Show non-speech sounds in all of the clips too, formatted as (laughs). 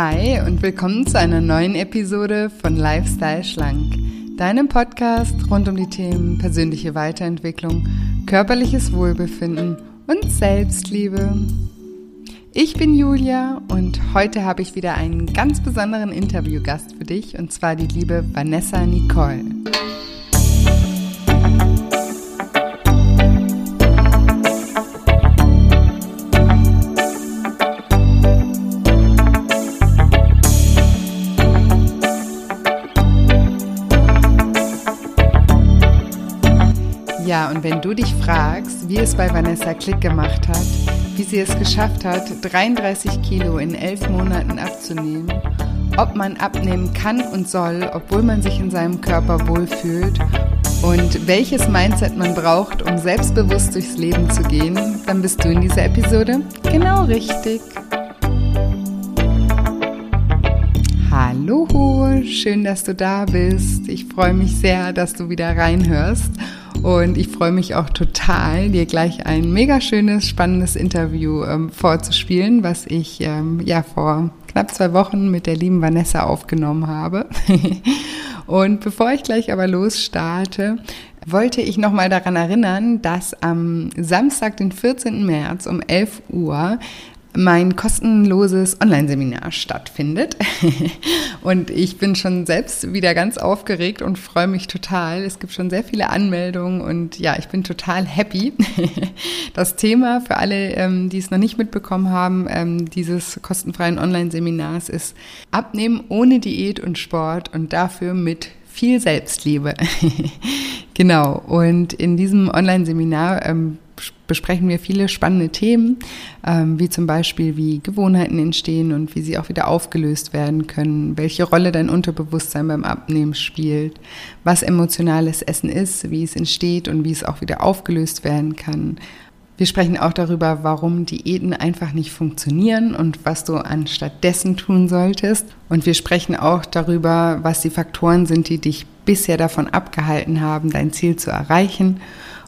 Hi und willkommen zu einer neuen Episode von Lifestyle Schlank, deinem Podcast rund um die Themen persönliche Weiterentwicklung, körperliches Wohlbefinden und Selbstliebe. Ich bin Julia und heute habe ich wieder einen ganz besonderen Interviewgast für dich und zwar die liebe Vanessa Nicole. Ja, und wenn du dich fragst, wie es bei Vanessa Klick gemacht hat, wie sie es geschafft hat, 33 Kilo in elf Monaten abzunehmen, ob man abnehmen kann und soll, obwohl man sich in seinem Körper wohlfühlt und welches Mindset man braucht, um selbstbewusst durchs Leben zu gehen, dann bist du in dieser Episode genau richtig. Hallo, schön, dass du da bist. Ich freue mich sehr, dass du wieder reinhörst. Und ich freue mich auch total, dir gleich ein mega schönes, spannendes Interview ähm, vorzuspielen, was ich ähm, ja vor knapp zwei Wochen mit der lieben Vanessa aufgenommen habe. (laughs) Und bevor ich gleich aber losstarte, wollte ich nochmal daran erinnern, dass am Samstag, den 14. März um 11 Uhr mein kostenloses Online-Seminar stattfindet. (laughs) und ich bin schon selbst wieder ganz aufgeregt und freue mich total. Es gibt schon sehr viele Anmeldungen und ja, ich bin total happy. (laughs) Das Thema für alle, ähm, die es noch nicht mitbekommen haben, ähm, dieses kostenfreien Online-Seminars ist Abnehmen ohne Diät und Sport und dafür mit viel Selbstliebe. (laughs) genau. Und in diesem Online-Seminar ähm, besprechen wir viele spannende Themen, ähm, wie zum Beispiel, wie Gewohnheiten entstehen und wie sie auch wieder aufgelöst werden können, welche Rolle dein Unterbewusstsein beim Abnehmen spielt, was emotionales Essen ist, wie es entsteht und wie es auch wieder aufgelöst werden kann. Wir sprechen auch darüber, warum Diäten einfach nicht funktionieren und was du anstattdessen tun solltest. Und wir sprechen auch darüber, was die Faktoren sind, die dich bisher davon abgehalten haben, dein Ziel zu erreichen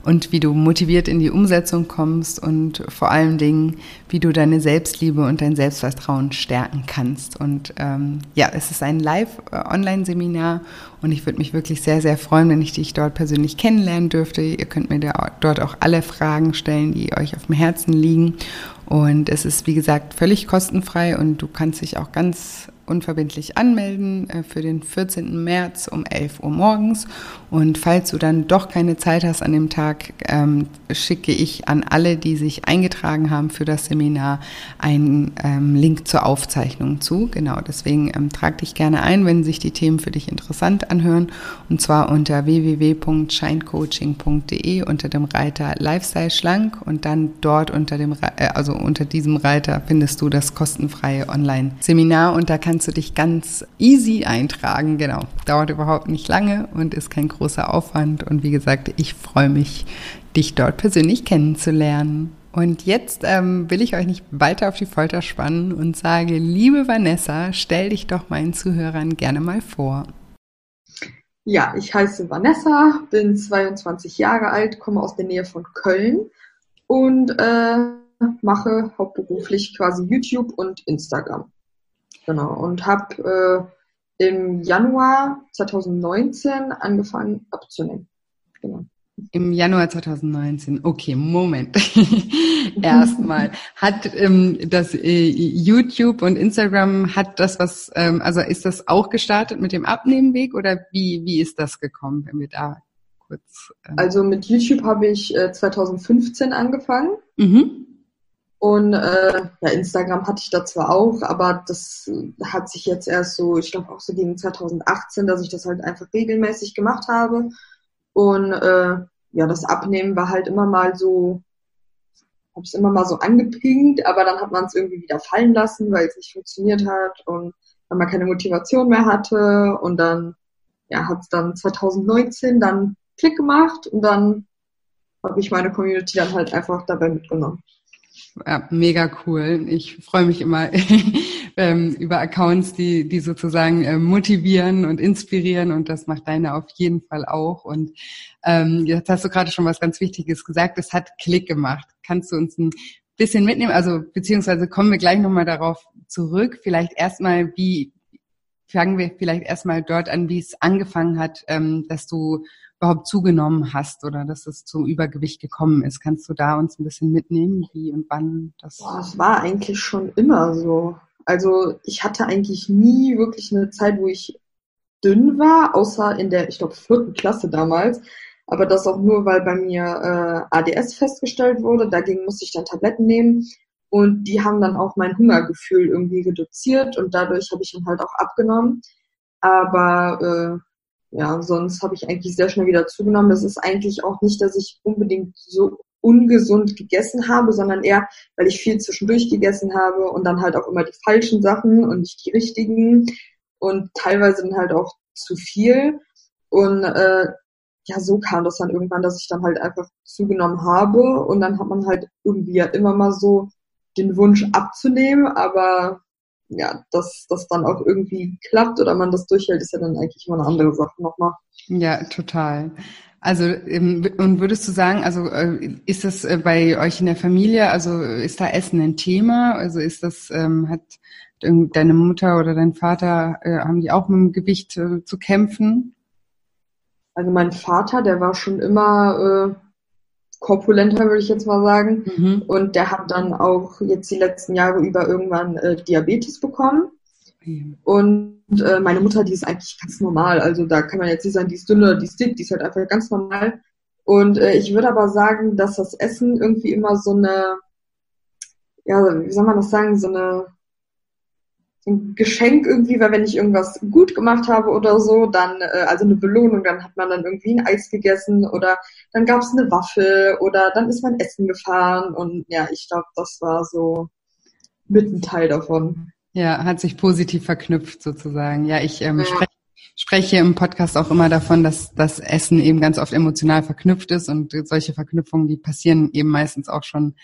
und wie du motiviert in die Umsetzung kommst und vor allen Dingen, wie du deine Selbstliebe und dein Selbstvertrauen stärken kannst. Und ähm, ja, es ist ein Live-Online-Seminar und ich würde mich wirklich sehr, sehr freuen, wenn ich dich dort persönlich kennenlernen dürfte. Ihr könnt mir da, dort auch alle Fragen stellen, die euch auf dem Herzen liegen. Und es ist, wie gesagt, völlig kostenfrei und du kannst dich auch ganz unverbindlich anmelden äh, für den 14. März um 11 Uhr morgens. Und falls du dann doch keine Zeit hast an dem Tag, ähm, schicke ich an alle, die sich eingetragen haben für das Seminar, einen ähm, Link zur Aufzeichnung zu. Genau, deswegen ähm, trag dich gerne ein, wenn sich die Themen für dich interessant anhören. Und zwar unter www.shinecoaching.de unter dem Reiter Lifestyle Schlank und dann dort unter dem, äh, also unter diesem Reiter findest du das kostenfreie Online-Seminar und da kannst kannst du dich ganz easy eintragen. Genau, dauert überhaupt nicht lange und ist kein großer Aufwand. Und wie gesagt, ich freue mich, dich dort persönlich kennenzulernen. Und jetzt ähm, will ich euch nicht weiter auf die Folter spannen und sage, liebe Vanessa, stell dich doch meinen Zuhörern gerne mal vor. Ja, ich heiße Vanessa, bin 22 Jahre alt, komme aus der Nähe von Köln und äh, mache hauptberuflich quasi YouTube und Instagram. Genau. Und habe äh, im Januar 2019 angefangen abzunehmen. Genau. Im Januar 2019. Okay, Moment. (laughs) Erstmal. Hat ähm, das äh, YouTube und Instagram, hat das was, ähm, also ist das auch gestartet mit dem Abnehmenweg oder wie, wie ist das gekommen, wenn wir da kurz. Ähm also mit YouTube habe ich äh, 2015 angefangen. Mhm. Und äh, ja, Instagram hatte ich da zwar auch, aber das hat sich jetzt erst so, ich glaube auch so gegen 2018, dass ich das halt einfach regelmäßig gemacht habe. Und äh, ja, das Abnehmen war halt immer mal so, habe es immer mal so angepinkt, aber dann hat man es irgendwie wieder fallen lassen, weil es nicht funktioniert hat und weil man keine Motivation mehr hatte. Und dann ja, hat es dann 2019 dann Klick gemacht und dann habe ich meine Community dann halt einfach dabei mitgenommen. Ja, mega cool. Ich freue mich immer (laughs) ähm, über Accounts, die, die sozusagen äh, motivieren und inspirieren und das macht deine auf jeden Fall auch. Und ähm, jetzt hast du gerade schon was ganz Wichtiges gesagt, es hat Klick gemacht. Kannst du uns ein bisschen mitnehmen? Also beziehungsweise kommen wir gleich nochmal darauf zurück. Vielleicht erstmal, wie fangen wir vielleicht erstmal dort an, wie es angefangen hat, ähm, dass du überhaupt zugenommen hast oder dass es zu Übergewicht gekommen ist. Kannst du da uns ein bisschen mitnehmen, wie und wann das? Boah, es war eigentlich schon immer so. Also ich hatte eigentlich nie wirklich eine Zeit, wo ich dünn war, außer in der, ich glaube, vierten Klasse damals. Aber das auch nur, weil bei mir äh, ADS festgestellt wurde. Dagegen musste ich dann Tabletten nehmen. Und die haben dann auch mein Hungergefühl irgendwie reduziert und dadurch habe ich dann halt auch abgenommen. Aber äh, ja, sonst habe ich eigentlich sehr schnell wieder zugenommen. Es ist eigentlich auch nicht, dass ich unbedingt so ungesund gegessen habe, sondern eher, weil ich viel zwischendurch gegessen habe und dann halt auch immer die falschen Sachen und nicht die richtigen und teilweise dann halt auch zu viel. Und äh, ja, so kam das dann irgendwann, dass ich dann halt einfach zugenommen habe und dann hat man halt irgendwie ja immer mal so den Wunsch abzunehmen, aber ja, dass das dann auch irgendwie klappt oder man das durchhält, ist ja dann eigentlich immer eine andere Sache nochmal. Ja, total. Also und würdest du sagen, also äh, ist das äh, bei euch in der Familie, also ist da Essen ein Thema? Also ist das ähm, hat deine Mutter oder dein Vater äh, haben die auch mit dem Gewicht zu kämpfen? Also mein Vater, der war schon immer korpulenter, würde ich jetzt mal sagen. Mhm. Und der hat dann auch jetzt die letzten Jahre über irgendwann äh, Diabetes bekommen. Mhm. Und äh, meine Mutter, die ist eigentlich ganz normal. Also da kann man jetzt nicht sagen, die ist dünn oder die ist dick, die ist halt einfach ganz normal. Und äh, ich würde aber sagen, dass das Essen irgendwie immer so eine, ja, wie soll man das sagen, so eine ein Geschenk irgendwie, weil wenn ich irgendwas gut gemacht habe oder so, dann, äh, also eine Belohnung, dann hat man dann irgendwie ein Eis gegessen oder dann gab es eine Waffel oder dann ist man essen gefahren und ja, ich glaube, das war so mit ein Teil davon. Ja, hat sich positiv verknüpft sozusagen. Ja, ich ähm, ja. spreche spreche im Podcast auch immer davon, dass das Essen eben ganz oft emotional verknüpft ist und solche Verknüpfungen, die passieren eben meistens auch schon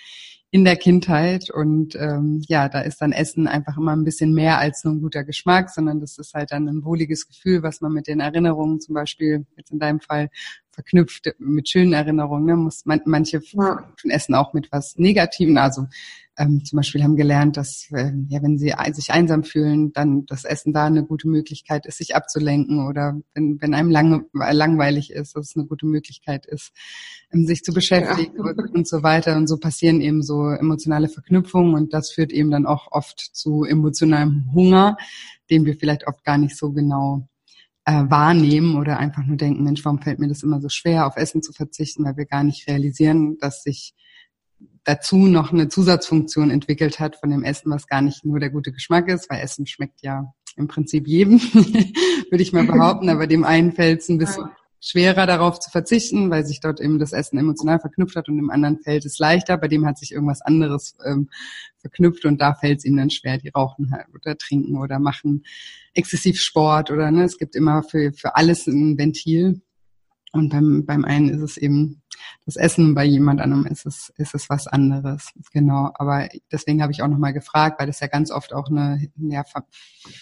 in der Kindheit. Und ähm, ja, da ist dann Essen einfach immer ein bisschen mehr als nur ein guter Geschmack, sondern das ist halt dann ein wohliges Gefühl, was man mit den Erinnerungen zum Beispiel, jetzt in deinem Fall, verknüpft mit schönen Erinnerungen. Ne? Muss man, manche ja. Essen auch mit was Negativen. Also ähm, zum Beispiel haben gelernt, dass äh, ja, wenn sie sich einsam fühlen, dann das Essen da eine gute Möglichkeit ist, sich abzulenken oder wenn, wenn einem lange, langweilig ist, dass es eine gute Möglichkeit ist, ähm, sich zu beschäftigen ja. und, und, so weiter. Und so passieren eben so emotionale Verknüpfungen und das führt eben dann auch oft zu emotionalem Hunger, den wir vielleicht oft gar nicht so genau äh, wahrnehmen oder einfach nur denken, Mensch, warum fällt mir das immer so schwer, auf Essen zu verzichten, weil wir gar nicht realisieren, dass sich dazu noch eine Zusatzfunktion entwickelt hat von dem Essen, was gar nicht nur der gute Geschmack ist, weil Essen schmeckt ja im Prinzip jedem, (laughs) würde ich mal (laughs) behaupten, aber dem einen fällt es ein bisschen schwerer darauf zu verzichten, weil sich dort eben das Essen emotional verknüpft hat und dem anderen fällt es leichter, bei dem hat sich irgendwas anderes ähm, verknüpft und da fällt es ihm dann schwer, die rauchen halt oder trinken oder machen exzessiv Sport oder ne, es gibt immer für, für alles ein Ventil. Und beim, beim einen ist es eben das Essen, bei jemand anderem ist es, ist es was anderes. Genau. Aber deswegen habe ich auch nochmal gefragt, weil das ja ganz oft auch eine ja,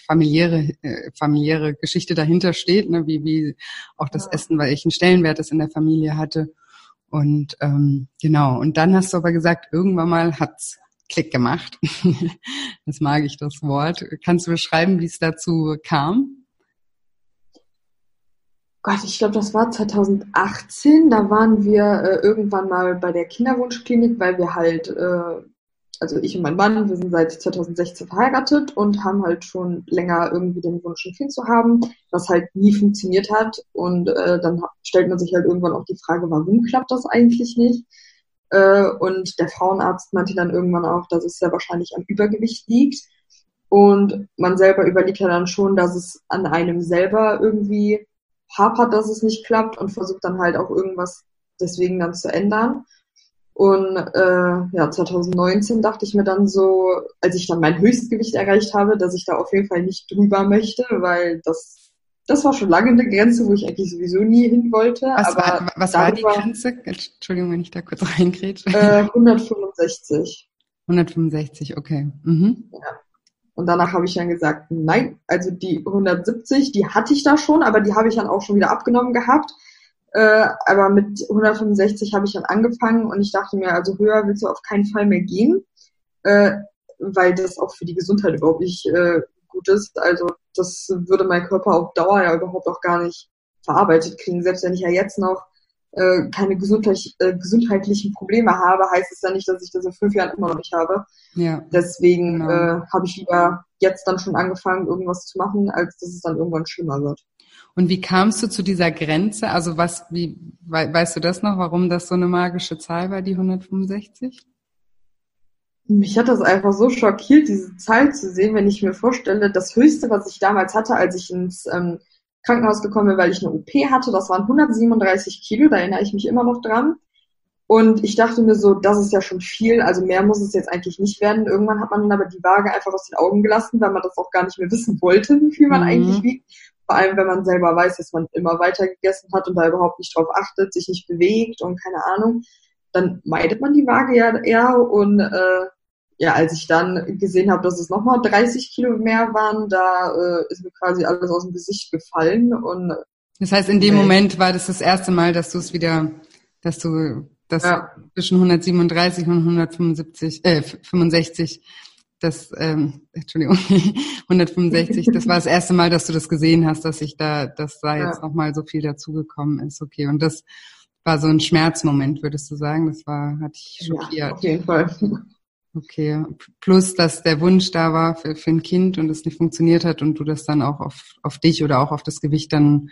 familiäre, äh, familiäre Geschichte dahinter steht, ne? wie, wie auch das Essen, weil ich einen Stellenwert es in der Familie hatte. Und ähm, genau, und dann hast du aber gesagt, irgendwann mal hat's Klick gemacht. (laughs) das mag ich, das Wort. Kannst du beschreiben, wie es dazu kam? Gott, ich glaube, das war 2018. Da waren wir äh, irgendwann mal bei der Kinderwunschklinik, weil wir halt, äh, also ich und mein Mann, wir sind seit 2016 verheiratet und haben halt schon länger irgendwie den Wunsch, ein Kind zu haben, was halt nie funktioniert hat. Und äh, dann stellt man sich halt irgendwann auch die Frage, warum klappt das eigentlich nicht? Äh, und der Frauenarzt meinte dann irgendwann auch, dass es sehr wahrscheinlich am Übergewicht liegt. Und man selber überlegt ja dann schon, dass es an einem selber irgendwie hapert, dass es nicht klappt und versucht dann halt auch irgendwas deswegen dann zu ändern. Und äh, ja, 2019 dachte ich mir dann so, als ich dann mein Höchstgewicht erreicht habe, dass ich da auf jeden Fall nicht drüber möchte, weil das, das war schon lange eine Grenze, wo ich eigentlich sowieso nie hin wollte. Was, Aber war, was war die Grenze? Entschuldigung, wenn ich da kurz reingrätsche. Äh, 165. 165, okay. Mhm. Ja. Und danach habe ich dann gesagt, nein, also die 170, die hatte ich da schon, aber die habe ich dann auch schon wieder abgenommen gehabt. Äh, aber mit 165 habe ich dann angefangen und ich dachte mir, also höher willst du auf keinen Fall mehr gehen, äh, weil das auch für die Gesundheit überhaupt nicht äh, gut ist. Also das würde mein Körper auf Dauer ja überhaupt auch gar nicht verarbeitet kriegen. Selbst wenn ich ja jetzt noch äh, keine gesundheitlich, äh, gesundheitlichen Probleme habe, heißt es ja nicht, dass ich das in fünf Jahren immer noch nicht habe. Ja. Deswegen genau. äh, habe ich lieber jetzt dann schon angefangen, irgendwas zu machen, als dass es dann irgendwann schlimmer wird. Und wie kamst du zu dieser Grenze? Also was, wie, weißt du das noch, warum das so eine magische Zahl war, die 165? Mich hat das einfach so schockiert, diese Zahl zu sehen, wenn ich mir vorstelle, das Höchste, was ich damals hatte, als ich ins ähm, Krankenhaus gekommen bin, weil ich eine OP hatte, das waren 137 Kilo, da erinnere ich mich immer noch dran. Und ich dachte mir so, das ist ja schon viel, also mehr muss es jetzt eigentlich nicht werden. Irgendwann hat man dann aber die Waage einfach aus den Augen gelassen, weil man das auch gar nicht mehr wissen wollte, (laughs) wie viel man mhm. eigentlich wiegt. Vor allem, wenn man selber weiß, dass man immer weiter gegessen hat und da überhaupt nicht drauf achtet, sich nicht bewegt und keine Ahnung, dann meidet man die Waage ja eher und äh, ja, als ich dann gesehen habe, dass es nochmal 30 Kilo mehr waren, da äh, ist mir quasi alles aus dem Gesicht gefallen. Und das heißt, in dem. Moment war das das erste Mal, dass du es wieder, dass du das ja. zwischen 137 und 175, äh, 65, das, ähm, Entschuldigung, (laughs) 165, das war das erste Mal, dass du das gesehen hast, dass ich da, dass da jetzt ja. nochmal so viel dazugekommen ist. Okay, und das war so ein Schmerzmoment, würdest du sagen? Das war, hat dich schockiert. Ja, auf jeden Fall. Okay, plus dass der Wunsch da war für, für ein Kind und es nicht funktioniert hat und du das dann auch auf, auf dich oder auch auf das Gewicht dann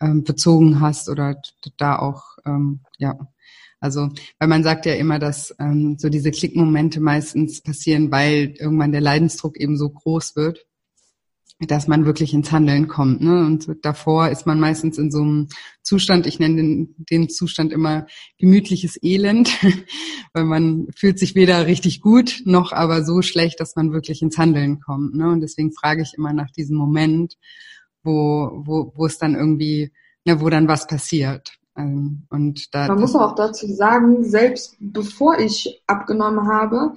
ähm, bezogen hast oder da auch, ähm, ja. Also, weil man sagt ja immer, dass ähm, so diese Klickmomente meistens passieren, weil irgendwann der Leidensdruck eben so groß wird dass man wirklich ins Handeln kommt. Ne? Und davor ist man meistens in so einem Zustand, ich nenne den, den Zustand immer gemütliches Elend, (laughs) weil man fühlt sich weder richtig gut noch aber so schlecht, dass man wirklich ins Handeln kommt. Ne? Und deswegen frage ich immer nach diesem Moment, wo, wo, wo es dann irgendwie, ne, wo dann was passiert. Ähm, und da, man muss auch dazu sagen, selbst bevor ich abgenommen habe,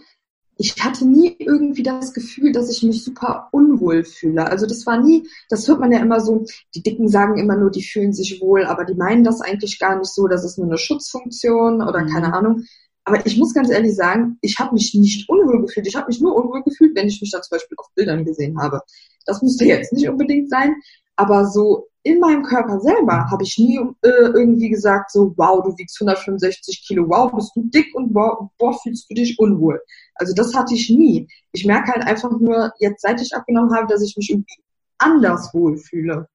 ich hatte nie irgendwie das Gefühl, dass ich mich super unwohl fühle. Also das war nie, das hört man ja immer so, die Dicken sagen immer nur, die fühlen sich wohl, aber die meinen das eigentlich gar nicht so, das ist nur eine Schutzfunktion oder mhm. keine Ahnung. Aber ich muss ganz ehrlich sagen, ich habe mich nicht unwohl gefühlt. Ich habe mich nur unwohl gefühlt, wenn ich mich da zum Beispiel auf Bildern gesehen habe. Das musste jetzt nicht unbedingt sein, aber so in meinem Körper selber habe ich nie äh, irgendwie gesagt, so, wow, du wiegst 165 Kilo, wow, bist du dick und wow, boah, fühlst du dich unwohl. Also das hatte ich nie. Ich merke halt einfach nur, jetzt seit ich abgenommen habe, dass ich mich irgendwie anders wohlfühle.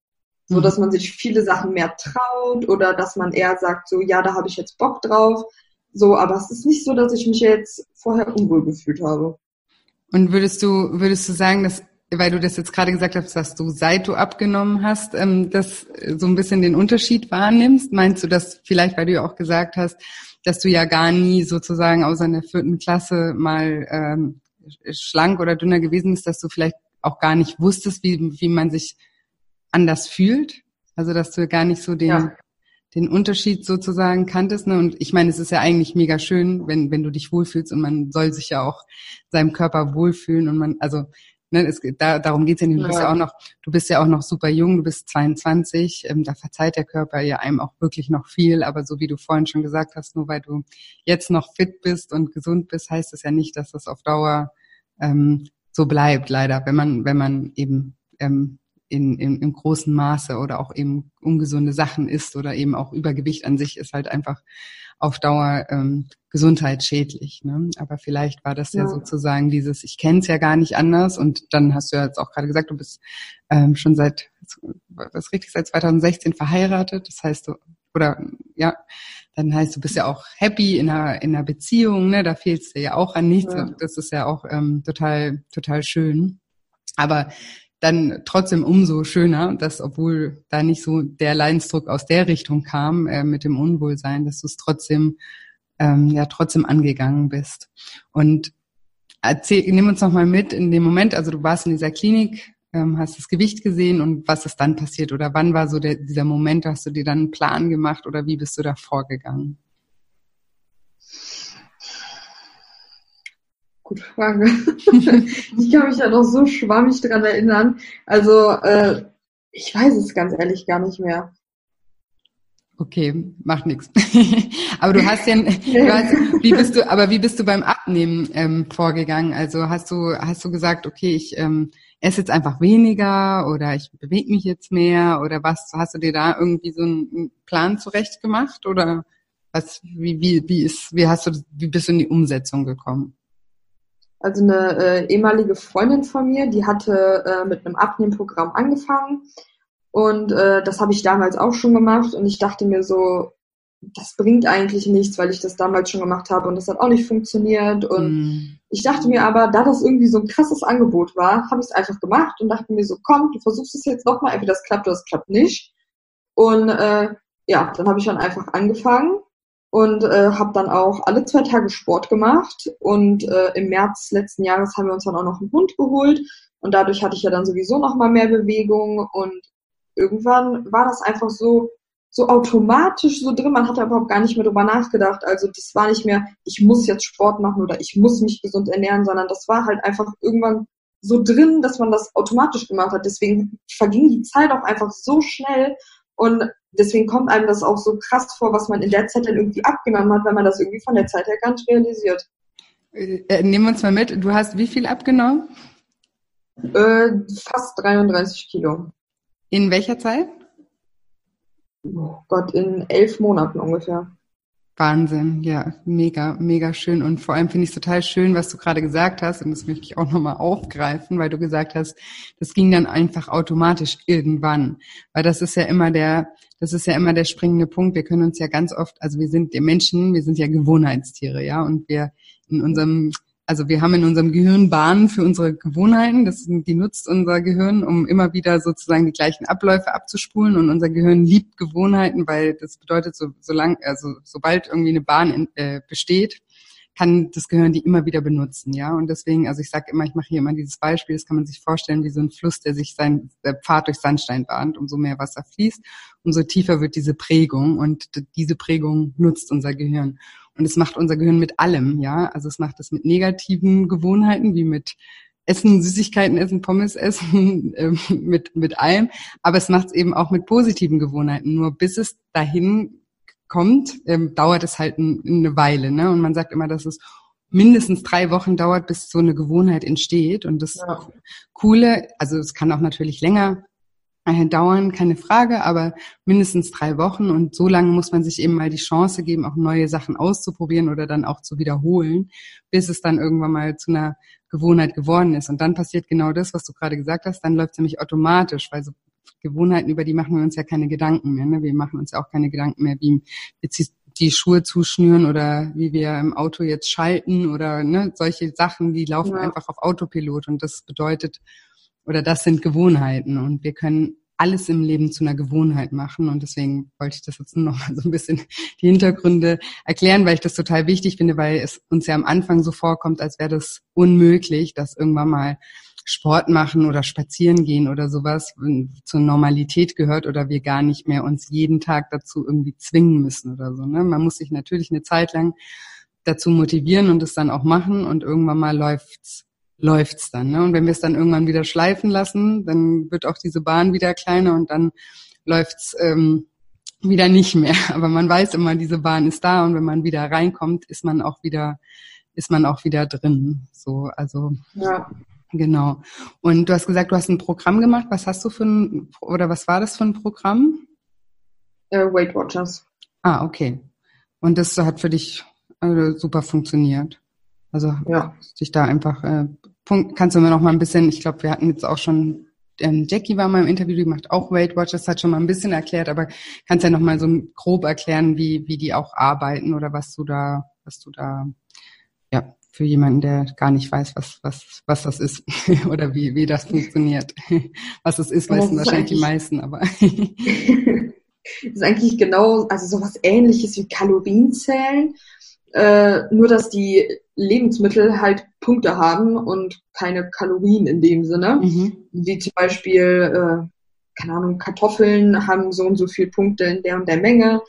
So, mhm. dass man sich viele Sachen mehr traut oder dass man eher sagt, so, ja, da habe ich jetzt Bock drauf. So, aber es ist nicht so, dass ich mich jetzt vorher unwohl gefühlt habe. Und würdest du, würdest du sagen, dass weil du das jetzt gerade gesagt hast, dass du seit du abgenommen hast, ähm, das so ein bisschen den Unterschied wahrnimmst? Meinst du das vielleicht, weil du ja auch gesagt hast, dass du ja gar nie sozusagen außer in der vierten Klasse mal ähm, schlank oder dünner gewesen bist, dass du vielleicht auch gar nicht wusstest, wie, wie man sich anders fühlt? Also dass du gar nicht so den, ja. den Unterschied sozusagen kanntest. Ne? Und ich meine, es ist ja eigentlich mega schön, wenn, wenn du dich wohlfühlst und man soll sich ja auch seinem Körper wohlfühlen und man, also ne, es, da, darum geht's ja nicht. Du bist ja. auch noch, du bist ja auch noch super jung, du bist 22, ähm, da verzeiht der Körper ja einem auch wirklich noch viel, aber so wie du vorhin schon gesagt hast, nur weil du jetzt noch fit bist und gesund bist, heißt das ja nicht, dass das auf Dauer ähm, so bleibt, leider, wenn man, wenn man eben ähm, in, in, im großen Maße oder auch eben ungesunde Sachen isst oder eben auch Übergewicht an sich ist halt einfach auf Dauer ähm, gesundheitsschädlich. Ne? Aber vielleicht war das ja, ja sozusagen dieses, ich kenne es ja gar nicht anders. Und dann hast du ja jetzt auch gerade gesagt, du bist ähm, schon seit, was richtig, seit 2016 verheiratet. Das heißt, du, oder ja, dann heißt, du bist ja auch happy in einer, in einer Beziehung, ne? Da fehlt es dir ja auch an nichts. Ja. Das ist ja auch ähm, total, total schön. Aber dann trotzdem umso schöner, dass obwohl da nicht so der Leidensdruck aus der Richtung kam äh, mit dem Unwohlsein, dass du es trotzdem ähm, ja trotzdem angegangen bist. Und erzähl, nimm uns noch mal mit in dem Moment, also du warst in dieser Klinik, ähm, hast das Gewicht gesehen und was ist dann passiert oder wann war so der, dieser Moment, hast du dir dann einen Plan gemacht oder wie bist du da vorgegangen? Gute Frage. (laughs) ich kann mich ja noch so schwammig dran erinnern. Also, äh, ich weiß es ganz ehrlich gar nicht mehr. Okay, macht nichts. (laughs) aber du hast ja, du hast, wie bist du, aber wie bist du beim Abnehmen ähm, vorgegangen? Also hast du, hast du gesagt, okay, ich ähm, esse jetzt einfach weniger oder ich bewege mich jetzt mehr oder was? Hast du dir da irgendwie so einen Plan zurecht gemacht oder was? Wie wie wie ist, wie hast du, wie bist du in die Umsetzung gekommen? Also eine äh, ehemalige Freundin von mir, die hatte äh, mit einem Abnehmprogramm angefangen und äh, das habe ich damals auch schon gemacht und ich dachte mir so, das bringt eigentlich nichts, weil ich das damals schon gemacht habe und das hat auch nicht funktioniert. Und mm. ich dachte mir aber, da das irgendwie so ein krasses Angebot war, habe ich es einfach gemacht und dachte mir so, komm, du versuchst es jetzt nochmal, entweder das klappt oder das klappt nicht. Und äh, ja, dann habe ich dann einfach angefangen und äh, habe dann auch alle zwei Tage Sport gemacht. Und äh, im März letzten Jahres haben wir uns dann auch noch einen Hund geholt. Und dadurch hatte ich ja dann sowieso noch mal mehr Bewegung und irgendwann war das einfach so, so automatisch so drin. Man hat da überhaupt gar nicht mehr drüber nachgedacht. Also das war nicht mehr, ich muss jetzt Sport machen oder ich muss mich gesund ernähren, sondern das war halt einfach irgendwann so drin, dass man das automatisch gemacht hat. Deswegen verging die Zeit auch einfach so schnell und deswegen kommt einem das auch so krass vor, was man in der Zeit dann irgendwie abgenommen hat, wenn man das irgendwie von der Zeit her gar nicht realisiert. Äh, nehmen wir uns mal mit. Du hast wie viel abgenommen? Äh, fast 33 Kilo. In welcher Zeit? Oh Gott, in elf Monaten ungefähr. Wahnsinn, ja, mega, mega schön. Und vor allem finde ich es total schön, was du gerade gesagt hast. Und das möchte ich auch nochmal aufgreifen, weil du gesagt hast, das ging dann einfach automatisch irgendwann. Weil das ist ja immer der, das ist ja immer der springende Punkt. Wir können uns ja ganz oft, also wir sind die Menschen, wir sind ja Gewohnheitstiere, ja, und wir in unserem also wir haben in unserem Gehirn Bahnen für unsere Gewohnheiten. Das, die nutzt unser Gehirn, um immer wieder sozusagen die gleichen Abläufe abzuspulen. Und unser Gehirn liebt Gewohnheiten, weil das bedeutet, so, solang, also sobald irgendwie eine Bahn in, äh, besteht, kann das Gehirn die immer wieder benutzen, ja. Und deswegen, also ich sage immer, ich mache hier immer dieses Beispiel, das kann man sich vorstellen wie so ein Fluss, der sich sein der Pfad durch Sandstein bahnt. Umso mehr Wasser fließt, umso tiefer wird diese Prägung und diese Prägung nutzt unser Gehirn. Und es macht unser Gehirn mit allem, ja. Also es macht es mit negativen Gewohnheiten, wie mit Essen, Süßigkeiten essen, Pommes essen, (laughs) äh, mit, mit allem. Aber es macht es eben auch mit positiven Gewohnheiten. Nur bis es dahin kommt, ähm, dauert es halt ein, eine Weile. Ne? Und man sagt immer, dass es mindestens drei Wochen dauert, bis so eine Gewohnheit entsteht. Und das ja. Coole, also es kann auch natürlich länger äh, dauern, keine Frage, aber mindestens drei Wochen und so lange muss man sich eben mal die Chance geben, auch neue Sachen auszuprobieren oder dann auch zu wiederholen, bis es dann irgendwann mal zu einer Gewohnheit geworden ist. Und dann passiert genau das, was du gerade gesagt hast, dann läuft es nämlich automatisch, weil so Gewohnheiten, über die machen wir uns ja keine Gedanken mehr. Ne? Wir machen uns ja auch keine Gedanken mehr, wie die Schuhe zuschnüren oder wie wir im Auto jetzt schalten oder ne, solche Sachen, die laufen ja. einfach auf Autopilot und das bedeutet, oder das sind Gewohnheiten und wir können alles im Leben zu einer Gewohnheit machen und deswegen wollte ich das jetzt nur noch mal (laughs) so ein bisschen die Hintergründe erklären, weil ich das total wichtig finde, weil es uns ja am Anfang so vorkommt, als wäre das unmöglich, dass irgendwann mal Sport machen oder spazieren gehen oder sowas zur Normalität gehört oder wir gar nicht mehr uns jeden Tag dazu irgendwie zwingen müssen oder so. Ne? Man muss sich natürlich eine Zeit lang dazu motivieren und es dann auch machen und irgendwann mal läuft's läuft's dann. Ne? Und wenn wir es dann irgendwann wieder schleifen lassen, dann wird auch diese Bahn wieder kleiner und dann läuft's ähm, wieder nicht mehr. (laughs) Aber man weiß immer, diese Bahn ist da und wenn man wieder reinkommt, ist man auch wieder, ist man auch wieder drin. So, also ja. genau. Und du hast gesagt, du hast ein Programm gemacht. Was hast du für ein oder was war das für ein Programm? Uh, Weight Watchers. Ah, okay. Und das hat für dich also, super funktioniert. Also ja. dich da einfach äh, Punkt, kannst du mir noch mal ein bisschen, ich glaube, wir hatten jetzt auch schon, ähm, Jackie war mal im Interview, die macht auch Weight Watchers, hat schon mal ein bisschen erklärt, aber kannst ja noch mal so grob erklären, wie, wie die auch arbeiten oder was du da, was du da, ja, für jemanden, der gar nicht weiß, was, was, was das ist (laughs) oder wie, wie das funktioniert. (laughs) Was es ist, wissen wahrscheinlich die meisten, aber. (laughs) das ist eigentlich genau, also sowas ähnliches wie Kalorienzählen, äh, nur dass die Lebensmittel halt Punkte haben und keine Kalorien in dem Sinne. Mhm. Wie zum Beispiel, äh, keine Ahnung, Kartoffeln haben so und so viele Punkte in der und der Menge.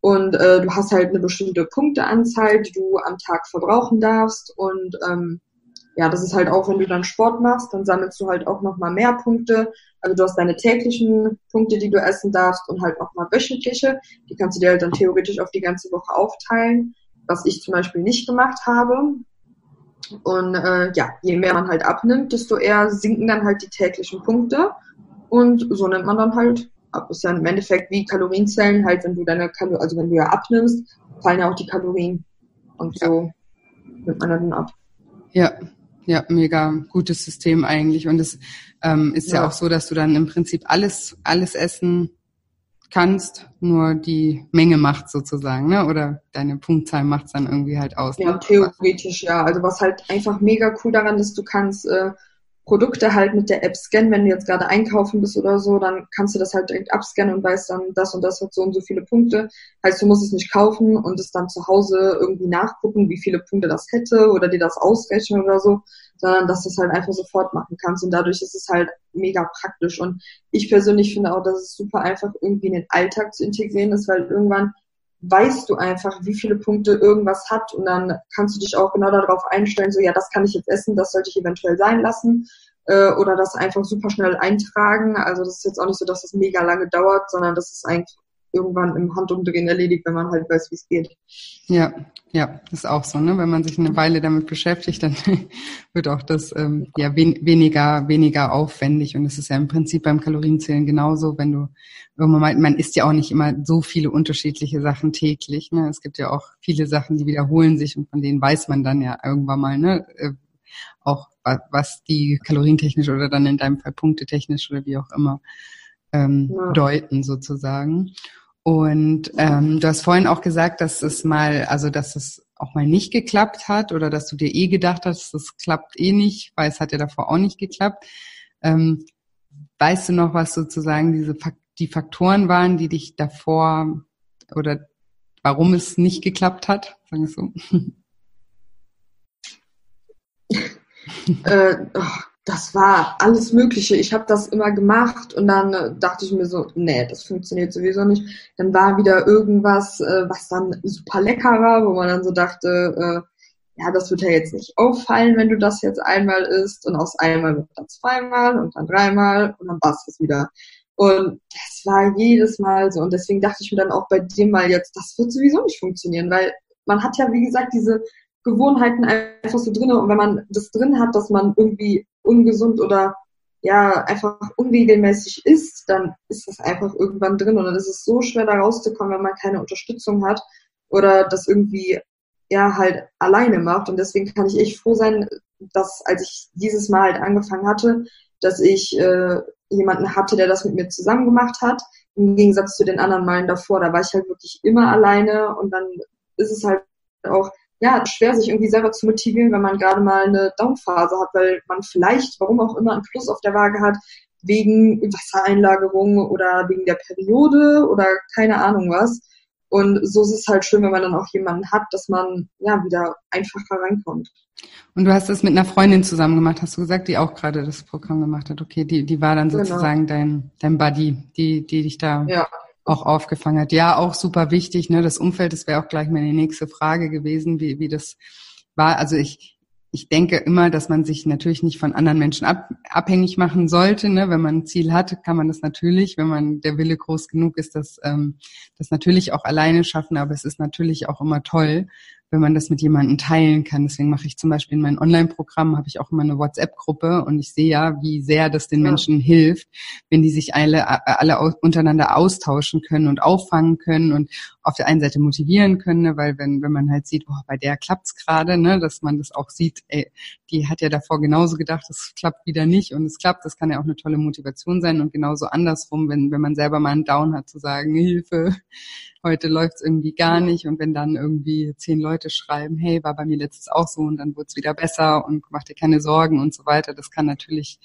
Und äh, du hast halt eine bestimmte Punkteanzahl, die du am Tag verbrauchen darfst. Und ähm, ja, das ist halt auch, wenn du dann Sport machst, dann sammelst du halt auch nochmal mehr Punkte. Also du hast deine täglichen Punkte, die du essen darfst und halt nochmal wöchentliche. Die kannst du dir halt dann theoretisch auf die ganze Woche aufteilen, was ich zum Beispiel nicht gemacht habe. Und äh, ja, je mehr man halt abnimmt, desto eher sinken dann halt die täglichen Punkte. Und so nimmt man dann halt ab. Ist ja im Endeffekt wie Kalorienzellen, halt, wenn du deine Kalorien, also wenn du ja abnimmst, fallen ja auch die Kalorien. Und so ja. nimmt man dann ab. Ja, ja, mega gutes System eigentlich. Und es ähm, ist ja. ja auch so, dass du dann im Prinzip alles, alles essen kannst, nur die Menge macht sozusagen, ne? Oder deine Punktzahl macht es dann irgendwie halt aus. Ja, ne? theoretisch ja. Also was halt einfach mega cool daran ist, du kannst äh, Produkte halt mit der App scannen, wenn du jetzt gerade einkaufen bist oder so, dann kannst du das halt direkt abscannen und weißt dann, das und das hat so und so viele Punkte. Heißt, du musst es nicht kaufen und es dann zu Hause irgendwie nachgucken, wie viele Punkte das hätte oder dir das ausrechnen oder so, sondern dass du es halt einfach sofort machen kannst. Und dadurch ist es halt mega praktisch. Und ich persönlich finde auch, dass es super einfach irgendwie in den Alltag zu integrieren ist, weil irgendwann weißt du einfach, wie viele Punkte irgendwas hat und dann kannst du dich auch genau darauf einstellen, so ja, das kann ich jetzt essen, das sollte ich eventuell sein lassen äh, oder das einfach super schnell eintragen. Also das ist jetzt auch nicht so, dass das mega lange dauert, sondern das ist eigentlich irgendwann im Handumdrehen erledigt, wenn man halt weiß, wie es geht. Ja, ja, ist auch so, ne? Wenn man sich eine Weile damit beschäftigt, dann (laughs) wird auch das ähm, ja wen, weniger weniger aufwendig und es ist ja im Prinzip beim Kalorienzählen genauso, wenn du irgendwann mal, man isst ja auch nicht immer so viele unterschiedliche Sachen täglich, ne? Es gibt ja auch viele Sachen, die wiederholen sich und von denen weiß man dann ja irgendwann mal, ne? Äh, auch was die kalorientechnisch oder dann in deinem Fall punktetechnisch oder wie auch immer ähm, ja. deuten sozusagen. Und ähm, du hast vorhin auch gesagt, dass es mal, also dass es auch mal nicht geklappt hat oder dass du dir eh gedacht hast, das klappt eh nicht, weil es hat ja davor auch nicht geklappt. Ähm, weißt du noch, was sozusagen diese die Faktoren waren, die dich davor oder warum es nicht geklappt hat, sagen wir so? (laughs) äh, oh, das war alles Mögliche. Ich habe das immer gemacht und dann äh, dachte ich mir so, nee, das funktioniert sowieso nicht. Dann war wieder irgendwas, äh, was dann super lecker war, wo man dann so dachte, äh, ja, das wird ja jetzt nicht auffallen, wenn du das jetzt einmal isst und aus einmal wird dann zweimal und dann dreimal und dann war es das wieder. Und das war jedes Mal so und deswegen dachte ich mir dann auch bei dem mal jetzt, das wird sowieso nicht funktionieren, weil man hat ja, wie gesagt, diese Gewohnheiten einfach so drin und wenn man das drin hat, dass man irgendwie ungesund oder ja einfach unregelmäßig isst, dann ist das einfach irgendwann drin. Und dann ist es so schwer da rauszukommen, wenn man keine Unterstützung hat oder das irgendwie ja halt alleine macht. Und deswegen kann ich echt froh sein, dass als ich dieses Mal halt angefangen hatte, dass ich äh, jemanden hatte, der das mit mir zusammen gemacht hat, im Gegensatz zu den anderen Malen davor, da war ich halt wirklich immer alleine und dann ist es halt auch ja, schwer, sich irgendwie selber zu motivieren, wenn man gerade mal eine Downphase hat, weil man vielleicht, warum auch immer, einen Plus auf der Waage hat, wegen Wassereinlagerung oder wegen der Periode oder keine Ahnung was. Und so ist es halt schön, wenn man dann auch jemanden hat, dass man ja wieder einfacher reinkommt. Und du hast das mit einer Freundin zusammen gemacht, hast du gesagt, die auch gerade das Programm gemacht hat. Okay, die, die war dann genau. sozusagen genau. dein, dein Buddy, die, die dich da ja auch aufgefangen hat. Ja, auch super wichtig. Ne? Das Umfeld, das wäre auch gleich meine nächste Frage gewesen, wie, wie das war. Also ich, ich denke immer, dass man sich natürlich nicht von anderen Menschen ab, abhängig machen sollte. Ne? Wenn man ein Ziel hat, kann man das natürlich, wenn man der Wille groß genug ist, das, ähm, das natürlich auch alleine schaffen. Aber es ist natürlich auch immer toll, wenn man das mit jemandem teilen kann. Deswegen mache ich zum Beispiel in meinem Online-Programm, habe ich auch immer eine WhatsApp-Gruppe und ich sehe ja, wie sehr das den Menschen hilft, wenn die sich alle, alle untereinander austauschen können und auffangen können und auf der einen Seite motivieren können, ne? weil wenn, wenn man halt sieht, oh, bei der klappt's gerade, ne, dass man das auch sieht, ey, die hat ja davor genauso gedacht, es klappt wieder nicht und es klappt, das kann ja auch eine tolle Motivation sein. Und genauso andersrum, wenn, wenn man selber mal einen Down hat, zu sagen, Hilfe, heute läuft's irgendwie gar nicht und wenn dann irgendwie zehn Leute schreiben, hey, war bei mir letztes auch so und dann wird's wieder besser und mach dir keine Sorgen und so weiter, das kann natürlich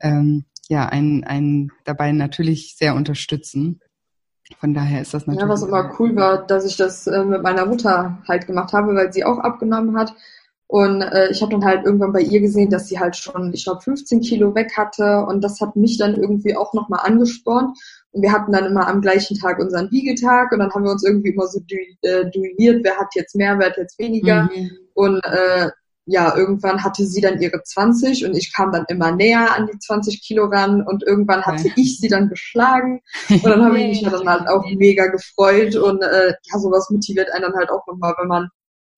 ähm, ja einen, einen dabei natürlich sehr unterstützen. Von daher ist das natürlich. Ja, was immer cool war, dass ich das äh, mit meiner Mutter halt gemacht habe, weil sie auch abgenommen hat. Und äh, ich habe dann halt irgendwann bei ihr gesehen, dass sie halt schon, ich glaube, 15 Kilo weg hatte. Und das hat mich dann irgendwie auch nochmal angespornt. Und wir hatten dann immer am gleichen Tag unseren Wiegetag und dann haben wir uns irgendwie immer so du, äh, duelliert, wer hat jetzt mehr, wer hat jetzt weniger. Mhm. Und äh, ja, irgendwann hatte sie dann ihre 20 und ich kam dann immer näher an die 20 Kilo ran und irgendwann hatte okay. ich sie dann geschlagen und dann habe ich mich (laughs) ja dann halt auch mega gefreut und äh, ja, sowas motiviert einen dann halt auch nochmal, wenn man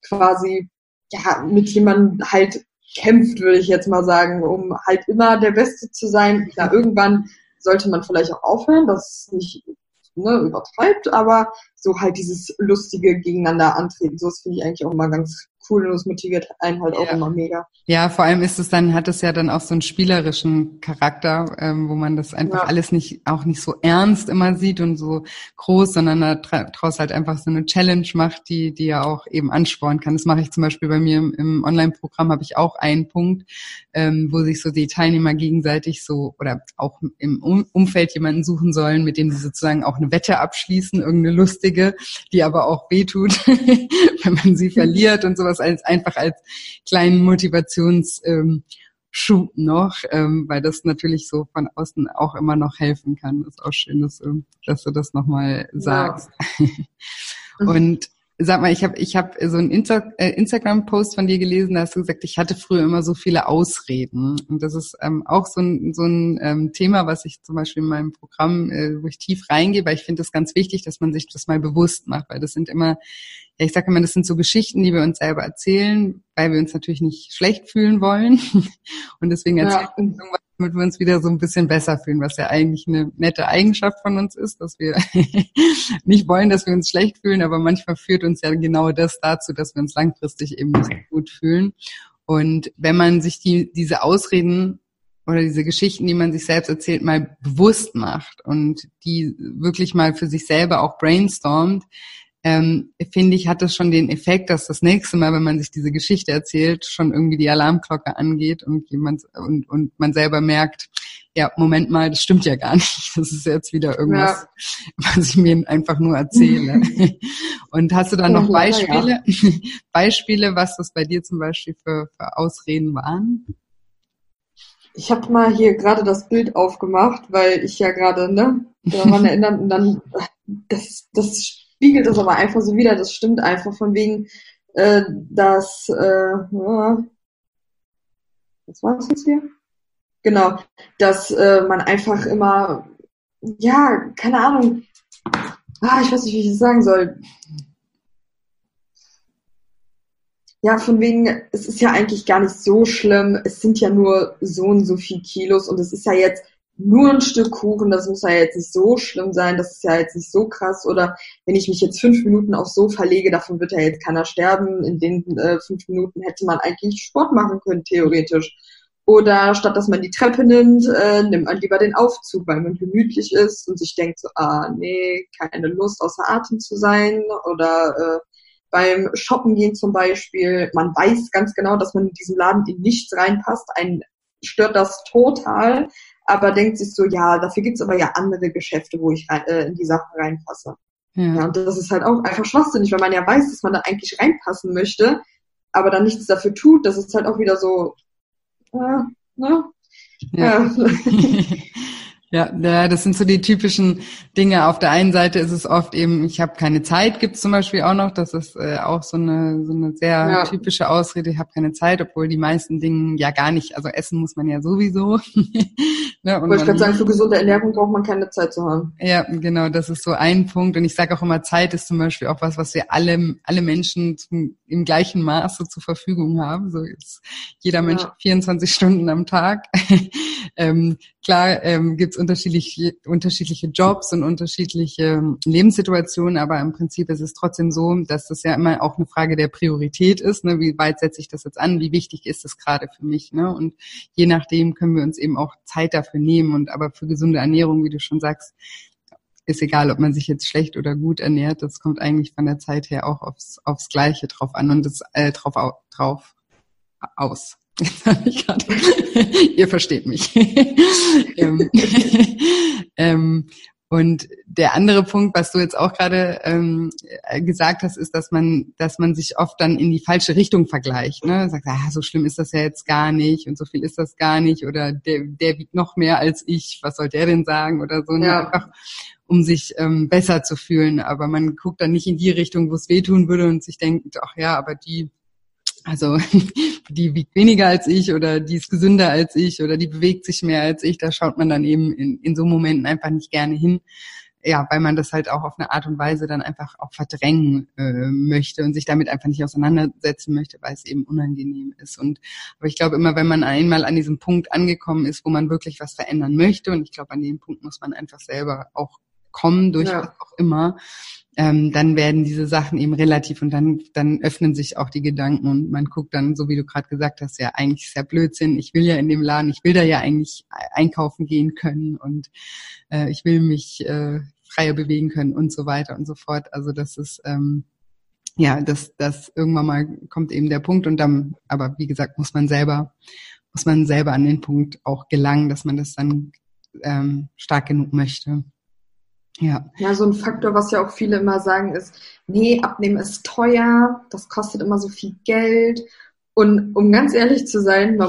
quasi ja mit jemandem halt kämpft, würde ich jetzt mal sagen, um halt immer der Beste zu sein. Ja, irgendwann sollte man vielleicht auch aufhören, das nicht ne, übertreibt, aber so halt dieses lustige Gegeneinander antreten, so das finde ich eigentlich auch immer ganz cool und es motiviert einen halt auch immer mega. Ja, vor allem ist es dann, hat es ja dann auch so einen spielerischen Charakter, ähm, wo man das einfach ja. alles nicht, auch nicht so ernst immer sieht und so groß, sondern daraus halt einfach so eine Challenge macht, die, die ja auch eben anspornen kann. Das mache ich zum Beispiel bei mir im, im Online-Programm habe ich auch einen Punkt, ähm, wo sich so die Teilnehmer gegenseitig so oder auch im Umfeld jemanden suchen sollen, mit dem sie sozusagen auch eine Wette abschließen, irgendeine lustige, die aber auch wehtut, (laughs) wenn man sie verliert und sowas das als einfach als kleinen Motivationsschub ähm, noch, ähm, weil das natürlich so von außen auch immer noch helfen kann. Das ist auch schön, dass, du, dass du das nochmal sagst. Ja. (laughs) Und Sag mal, ich habe ich hab so einen Insta äh, Instagram-Post von dir gelesen, da hast du gesagt, ich hatte früher immer so viele Ausreden. Und das ist ähm, auch so ein, so ein ähm, Thema, was ich zum Beispiel in meinem Programm, äh, wo ich tief reingehe, weil ich finde es ganz wichtig, dass man sich das mal bewusst macht, weil das sind immer, ja, ich sage immer, das sind so Geschichten, die wir uns selber erzählen, weil wir uns natürlich nicht schlecht fühlen wollen. (laughs) Und deswegen erzählen ja. wir irgendwas damit wir uns wieder so ein bisschen besser fühlen, was ja eigentlich eine nette Eigenschaft von uns ist, dass wir (laughs) nicht wollen, dass wir uns schlecht fühlen, aber manchmal führt uns ja genau das dazu, dass wir uns langfristig eben nicht gut fühlen. Und wenn man sich die, diese Ausreden oder diese Geschichten, die man sich selbst erzählt, mal bewusst macht und die wirklich mal für sich selber auch brainstormt, ähm, finde ich, hat das schon den Effekt, dass das nächste Mal, wenn man sich diese Geschichte erzählt, schon irgendwie die Alarmglocke angeht und jemand und, und man selber merkt, ja, Moment mal, das stimmt ja gar (laughs) nicht. Das ist jetzt wieder irgendwas, ja. was ich mir einfach nur erzähle. (laughs) und hast du da noch Beispiele, ja. (laughs) Beispiele, was das bei dir zum Beispiel für, für Ausreden waren? Ich habe mal hier gerade das Bild aufgemacht, weil ich ja gerade ne daran erinnert und dann das das spiegelt das aber einfach so wieder. Das stimmt einfach von wegen, äh, dass, äh, was war das jetzt hier? Genau, dass äh, man einfach immer, ja, keine Ahnung, ah, ich weiß nicht, wie ich das sagen soll. Ja, von wegen, es ist ja eigentlich gar nicht so schlimm. Es sind ja nur so und so viel Kilos und es ist ja jetzt nur ein Stück Kuchen, das muss ja jetzt nicht so schlimm sein, das ist ja jetzt nicht so krass. Oder wenn ich mich jetzt fünf Minuten aufs Sofa lege, davon wird ja jetzt keiner sterben. In den äh, fünf Minuten hätte man eigentlich Sport machen können, theoretisch. Oder statt dass man die Treppe nimmt, äh, nimmt man lieber den Aufzug, weil man gemütlich ist und sich denkt so, ah nee, keine Lust außer Atem zu sein. Oder äh, beim Shoppen gehen zum Beispiel, man weiß ganz genau, dass man in diesem Laden in nichts reinpasst. Ein stört das total aber denkt sich so, ja, dafür gibt's aber ja andere Geschäfte, wo ich rein, äh, in die Sache reinpasse. Ja. ja. und das ist halt auch einfach schwachsinnig, weil man ja weiß, dass man da eigentlich reinpassen möchte, aber dann nichts dafür tut. Das ist halt auch wieder so, äh, ne? Ja. ja. (laughs) Ja, das sind so die typischen Dinge. Auf der einen Seite ist es oft eben, ich habe keine Zeit, gibt's zum Beispiel auch noch. Das ist äh, auch so eine, so eine sehr ja. typische Ausrede, ich habe keine Zeit, obwohl die meisten Dinge ja gar nicht, also essen muss man ja sowieso. (laughs) ne, und Wollte ich gerade sagen, für gesunde Ernährung braucht man keine Zeit zu haben. Ja, genau, das ist so ein Punkt. Und ich sage auch immer, Zeit ist zum Beispiel auch was, was wir alle, alle Menschen zum, im gleichen Maße zur Verfügung haben. So ist jeder Mensch ja. 24 Stunden am Tag. (laughs) ähm, klar ähm, gibt unterschiedliche, unterschiedliche Jobs und unterschiedliche ähm, Lebenssituationen, aber im Prinzip ist es trotzdem so, dass das ja immer auch eine Frage der Priorität ist. Ne? Wie weit setze ich das jetzt an? Wie wichtig ist das gerade für mich? Ne? Und je nachdem können wir uns eben auch Zeit dafür nehmen. Und aber für gesunde Ernährung, wie du schon sagst, ist egal, ob man sich jetzt schlecht oder gut ernährt. Das kommt eigentlich von der Zeit her auch aufs, aufs Gleiche drauf an und das äh, drauf, drauf aus. (laughs) (laughs) ihr versteht mich. (laughs) ähm, ähm, und der andere Punkt, was du jetzt auch gerade ähm, gesagt hast, ist, dass man, dass man sich oft dann in die falsche Richtung vergleicht. Ne? Sagt, ah, so schlimm ist das ja jetzt gar nicht und so viel ist das gar nicht oder der, der wiegt noch mehr als ich. Was soll der denn sagen oder so? Ne? Ja. Einfach, um sich ähm, besser zu fühlen. Aber man guckt dann nicht in die Richtung, wo es wehtun würde und sich denkt, ach ja, aber die also (laughs) die wiegt weniger als ich oder die ist gesünder als ich oder die bewegt sich mehr als ich, da schaut man dann eben in, in so Momenten einfach nicht gerne hin. Ja, weil man das halt auch auf eine Art und Weise dann einfach auch verdrängen äh, möchte und sich damit einfach nicht auseinandersetzen möchte, weil es eben unangenehm ist. Und aber ich glaube immer, wenn man einmal an diesem Punkt angekommen ist, wo man wirklich was verändern möchte, und ich glaube, an dem Punkt muss man einfach selber auch kommen, durch ja. was auch immer, ähm, dann werden diese Sachen eben relativ und dann, dann öffnen sich auch die Gedanken und man guckt dann, so wie du gerade gesagt hast, ja eigentlich ist ja Blödsinn, ich will ja in dem Laden, ich will da ja eigentlich einkaufen gehen können und äh, ich will mich äh, freier bewegen können und so weiter und so fort. Also das ist ähm, ja, das, das irgendwann mal kommt eben der Punkt und dann, aber wie gesagt, muss man selber, muss man selber an den Punkt auch gelangen, dass man das dann ähm, stark genug möchte. Ja. Ja, so ein Faktor, was ja auch viele immer sagen, ist, nee, abnehmen ist teuer, das kostet immer so viel Geld. Und um ganz ehrlich zu sein,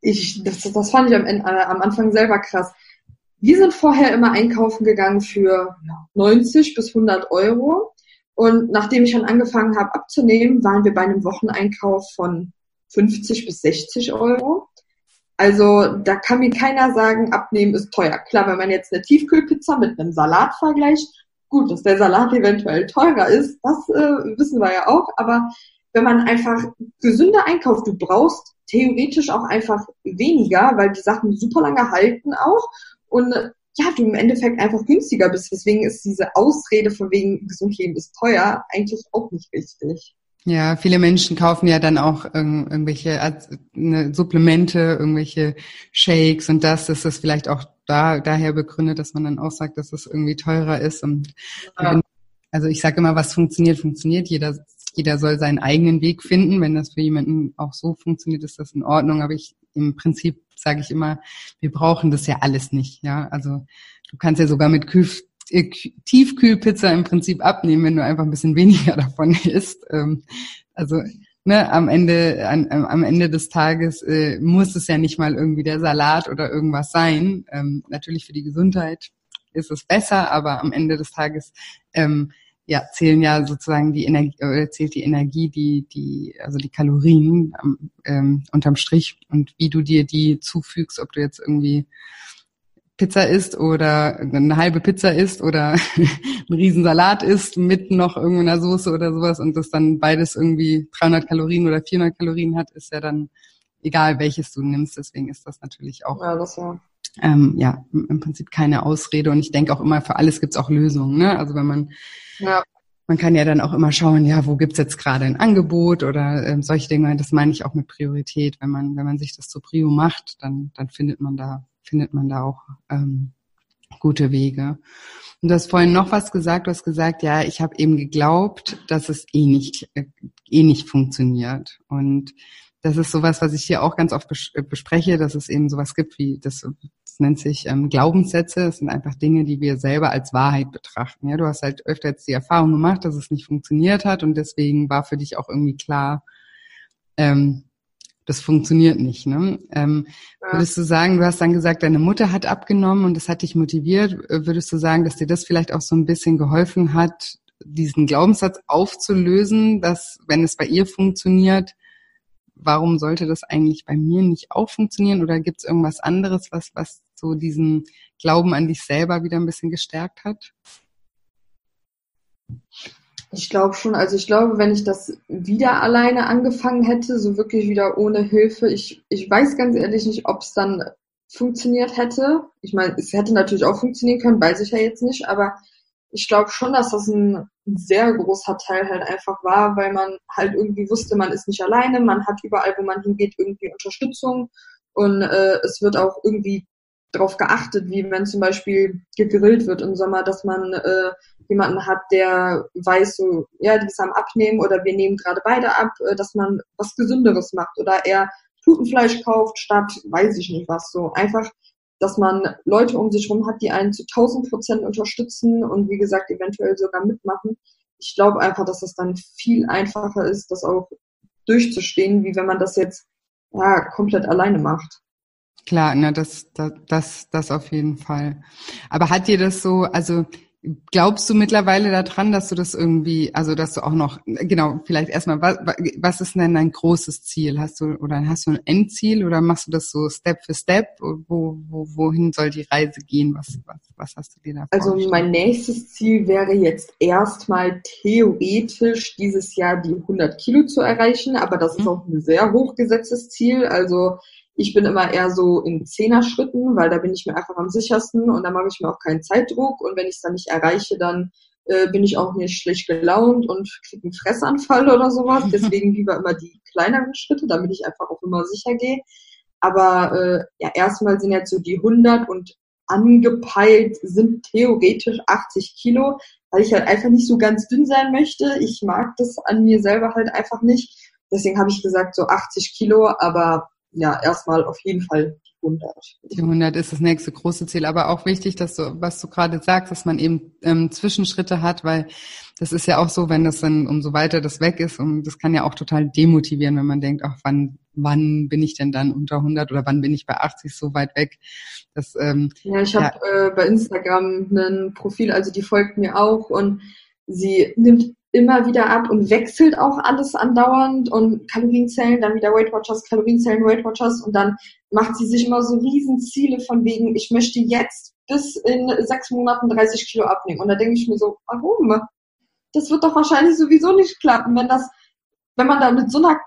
ich, das, das fand ich am, äh, am Anfang selber krass. Wir sind vorher immer einkaufen gegangen für 90 bis 100 Euro. Und nachdem ich dann angefangen habe abzunehmen, waren wir bei einem Wocheneinkauf von 50 bis 60 Euro. Also da kann mir keiner sagen, abnehmen ist teuer. Klar, wenn man jetzt eine Tiefkühlpizza mit einem Salat vergleicht, gut, dass der Salat eventuell teurer ist, das äh, wissen wir ja auch. Aber wenn man einfach gesünder einkauft, du brauchst theoretisch auch einfach weniger, weil die Sachen super lange halten auch. Und ja, du im Endeffekt einfach günstiger bist. Deswegen ist diese Ausrede von wegen gesund leben ist teuer eigentlich auch nicht richtig. Ja, viele Menschen kaufen ja dann auch irgendwelche ne, Supplemente, irgendwelche Shakes und das, ist das vielleicht auch da daher begründet, dass man dann auch sagt, dass es das irgendwie teurer ist. Und ja. also ich sage immer, was funktioniert, funktioniert. Jeder, jeder soll seinen eigenen Weg finden. Wenn das für jemanden auch so funktioniert, ist das in Ordnung. Aber ich im Prinzip sage ich immer, wir brauchen das ja alles nicht. Ja, also du kannst ja sogar mit äh, Tiefkühlpizza im Prinzip abnehmen, wenn du einfach ein bisschen weniger (laughs) davon isst. Ähm, also ne, am Ende an, am Ende des Tages äh, muss es ja nicht mal irgendwie der Salat oder irgendwas sein. Ähm, natürlich für die Gesundheit ist es besser, aber am Ende des Tages ähm, ja, zählen ja sozusagen die Energie, oder zählt die Energie, die, die, also die Kalorien ähm, unterm Strich und wie du dir die zufügst, ob du jetzt irgendwie Pizza isst oder eine halbe Pizza isst oder (laughs) ein Riesensalat isst mit noch irgendeiner Soße oder sowas und das dann beides irgendwie 300 Kalorien oder 400 Kalorien hat, ist ja dann egal, welches du nimmst. Deswegen ist das natürlich auch ja, das ja. Ähm, ja im Prinzip keine Ausrede und ich denke auch immer, für alles gibt's auch Lösungen. Ne? Also wenn man ja man kann ja dann auch immer schauen, ja, wo gibt's jetzt gerade ein Angebot oder ähm, solche Dinge. Das meine ich auch mit Priorität. Wenn man, wenn man sich das zur Prio macht, dann, dann findet man da findet man da auch ähm, gute Wege. Und du hast vorhin noch was gesagt, du hast gesagt, ja, ich habe eben geglaubt, dass es eh nicht, äh, eh nicht funktioniert. Und das ist sowas, was ich hier auch ganz oft äh, bespreche, dass es eben sowas gibt wie, das, das nennt sich ähm, Glaubenssätze. Das sind einfach Dinge, die wir selber als Wahrheit betrachten. Ja, du hast halt öfter jetzt die Erfahrung gemacht, dass es nicht funktioniert hat und deswegen war für dich auch irgendwie klar, ähm, das funktioniert nicht. Ne? Ähm, ja. Würdest du sagen, du hast dann gesagt, deine Mutter hat abgenommen und das hat dich motiviert. Äh, würdest du sagen, dass dir das vielleicht auch so ein bisschen geholfen hat, diesen Glaubenssatz aufzulösen, dass wenn es bei ihr funktioniert, warum sollte das eigentlich bei mir nicht auch funktionieren? Oder gibt es irgendwas anderes, was, was so diesen Glauben an dich selber wieder ein bisschen gestärkt hat? Ich glaube schon, also ich glaube, wenn ich das wieder alleine angefangen hätte, so wirklich wieder ohne Hilfe, ich, ich weiß ganz ehrlich nicht, ob es dann funktioniert hätte. Ich meine, es hätte natürlich auch funktionieren können, weiß ich ja jetzt nicht, aber ich glaube schon, dass das ein, ein sehr großer Teil halt einfach war, weil man halt irgendwie wusste, man ist nicht alleine, man hat überall, wo man hingeht, irgendwie Unterstützung und äh, es wird auch irgendwie darauf geachtet, wie wenn zum Beispiel gegrillt wird im Sommer, dass man äh, jemanden hat, der weiß, so, ja, die ist am Abnehmen oder wir nehmen gerade beide ab, äh, dass man was Gesünderes macht oder eher Putenfleisch kauft statt, weiß ich nicht was, so einfach, dass man Leute um sich herum hat, die einen zu 1000 Prozent unterstützen und wie gesagt eventuell sogar mitmachen. Ich glaube einfach, dass es dann viel einfacher ist, das auch durchzustehen, wie wenn man das jetzt ja, komplett alleine macht. Klar, na, das, das, das, das auf jeden Fall. Aber hat dir das so, also Glaubst du mittlerweile daran, dass du das irgendwie, also dass du auch noch, genau, vielleicht erstmal, was, was ist denn dein großes Ziel? Hast du oder hast du ein Endziel oder machst du das so Step für Step? Wo, wo, wohin soll die Reise gehen? Was, was, was hast du dir da Also mein nächstes Ziel wäre jetzt erstmal theoretisch dieses Jahr die 100 Kilo zu erreichen, aber das ist mhm. auch ein sehr hochgesetztes Ziel. Also ich bin immer eher so in Zehner-Schritten, weil da bin ich mir einfach am sichersten und da mache ich mir auch keinen Zeitdruck. Und wenn ich es dann nicht erreiche, dann äh, bin ich auch nicht schlecht gelaunt und kriege einen Fressanfall oder sowas. (laughs) Deswegen lieber immer die kleineren Schritte, damit ich einfach auch immer sicher gehe. Aber äh, ja, erstmal sind jetzt so die 100 und angepeilt sind theoretisch 80 Kilo, weil ich halt einfach nicht so ganz dünn sein möchte. Ich mag das an mir selber halt einfach nicht. Deswegen habe ich gesagt so 80 Kilo, aber ja, erstmal auf jeden Fall die 100. Die 100 ist das nächste große Ziel, aber auch wichtig, dass du, was du gerade sagst, dass man eben ähm, Zwischenschritte hat, weil das ist ja auch so, wenn das dann, umso weiter das weg ist, und das kann ja auch total demotivieren, wenn man denkt, ach, wann, wann bin ich denn dann unter 100 oder wann bin ich bei 80 so weit weg? Das, ähm, ja, ich habe ja. äh, bei Instagram ein Profil, also die folgt mir auch und sie nimmt immer wieder ab und wechselt auch alles andauernd und Kalorienzellen, dann wieder Weight Watchers, Kalorienzellen, Weight Watchers und dann macht sie sich immer so riesen Ziele von wegen, ich möchte jetzt bis in sechs Monaten 30 Kilo abnehmen. Und da denke ich mir so, warum? Das wird doch wahrscheinlich sowieso nicht klappen, wenn das, wenn man da mit so einer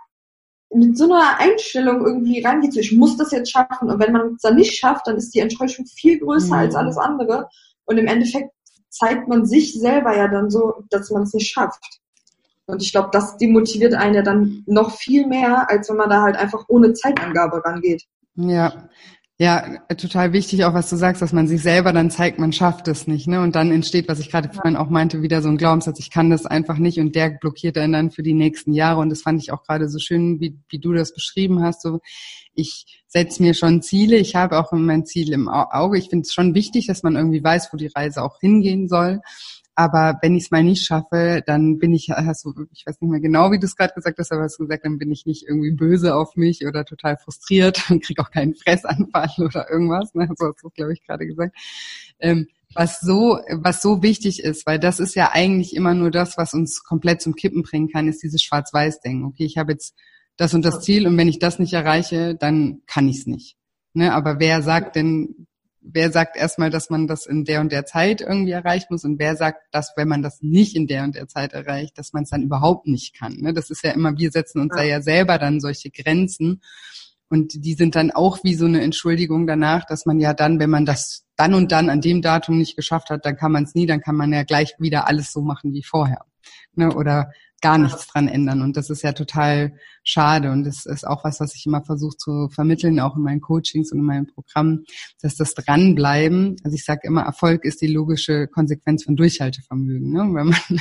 mit so einer Einstellung irgendwie reingeht, so ich muss das jetzt schaffen und wenn man es dann nicht schafft, dann ist die Enttäuschung viel größer mhm. als alles andere und im Endeffekt zeigt man sich selber ja dann so, dass man es nicht schafft. Und ich glaube, das demotiviert einen ja dann noch viel mehr, als wenn man da halt einfach ohne Zeitangabe rangeht. Ja, ja, total wichtig auch, was du sagst, dass man sich selber dann zeigt, man schafft es nicht, ne? Und dann entsteht, was ich gerade vorhin auch meinte, wieder so ein Glaubenssatz, ich kann das einfach nicht und der blockiert einen dann für die nächsten Jahre. Und das fand ich auch gerade so schön, wie, wie du das beschrieben hast. So, ich setze mir schon Ziele, ich habe auch mein Ziel im Auge. Ich finde es schon wichtig, dass man irgendwie weiß, wo die Reise auch hingehen soll. Aber wenn ich es mal nicht schaffe, dann bin ich, hast du, ich weiß nicht mehr genau, wie du es gerade gesagt hast, aber hast du gesagt, dann bin ich nicht irgendwie böse auf mich oder total frustriert (laughs) und krieg auch keinen Fressanfall (laughs) oder irgendwas. Ne? So hast du, glaube ich, gerade gesagt. Ähm, was so, was so wichtig ist, weil das ist ja eigentlich immer nur das, was uns komplett zum Kippen bringen kann, ist dieses Schwarz-Weiß-Denken. Okay, ich habe jetzt das und das Ziel und wenn ich das nicht erreiche, dann kann ich es nicht. Ne, aber wer sagt denn, wer sagt erstmal, dass man das in der und der Zeit irgendwie erreichen muss und wer sagt, dass wenn man das nicht in der und der Zeit erreicht, dass man es dann überhaupt nicht kann. Ne? Das ist ja immer, wir setzen uns ja. da ja selber dann solche Grenzen und die sind dann auch wie so eine Entschuldigung danach, dass man ja dann, wenn man das dann und dann an dem Datum nicht geschafft hat, dann kann man es nie, dann kann man ja gleich wieder alles so machen wie vorher. Ne? Oder gar nichts dran ändern. Und das ist ja total schade. Und das ist auch was, was ich immer versuche zu vermitteln, auch in meinen Coachings und in meinem Programm, dass das Dranbleiben, also ich sage immer, Erfolg ist die logische Konsequenz von Durchhaltevermögen. Ne? Wenn man, (laughs)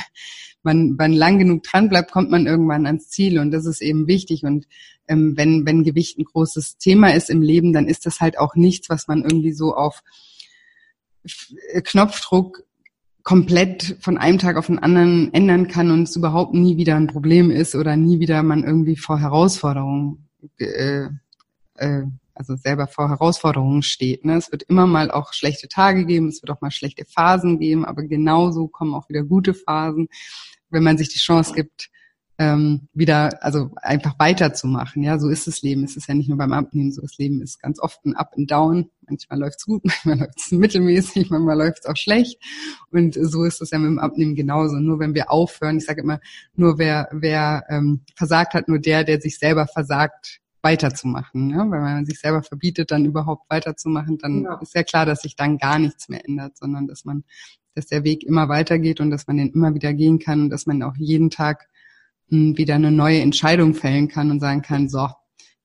man, man lang genug dranbleibt, kommt man irgendwann ans Ziel. Und das ist eben wichtig. Und ähm, wenn, wenn Gewicht ein großes Thema ist im Leben, dann ist das halt auch nichts, was man irgendwie so auf Knopfdruck komplett von einem Tag auf den anderen ändern kann und es überhaupt nie wieder ein Problem ist oder nie wieder man irgendwie vor Herausforderungen, äh, äh, also selber vor Herausforderungen steht. Ne? Es wird immer mal auch schlechte Tage geben, es wird auch mal schlechte Phasen geben, aber genauso kommen auch wieder gute Phasen, wenn man sich die Chance gibt, ähm, wieder, also einfach weiterzumachen. Ja, so ist das Leben. Es ist ja nicht nur beim Abnehmen so. Das Leben ist ganz oft ein Up and Down. Manchmal läuft's gut, (laughs) manchmal läuft's mittelmäßig, manchmal läuft's auch schlecht. Und so ist es ja mit dem Abnehmen genauso. Nur wenn wir aufhören, ich sage immer, nur wer, wer ähm, versagt hat, nur der, der sich selber versagt, weiterzumachen. Ja? Weil wenn man sich selber verbietet, dann überhaupt weiterzumachen, dann ja. ist ja klar, dass sich dann gar nichts mehr ändert, sondern dass man, dass der Weg immer weitergeht und dass man den immer wieder gehen kann und dass man auch jeden Tag wieder eine neue Entscheidung fällen kann und sagen kann, so,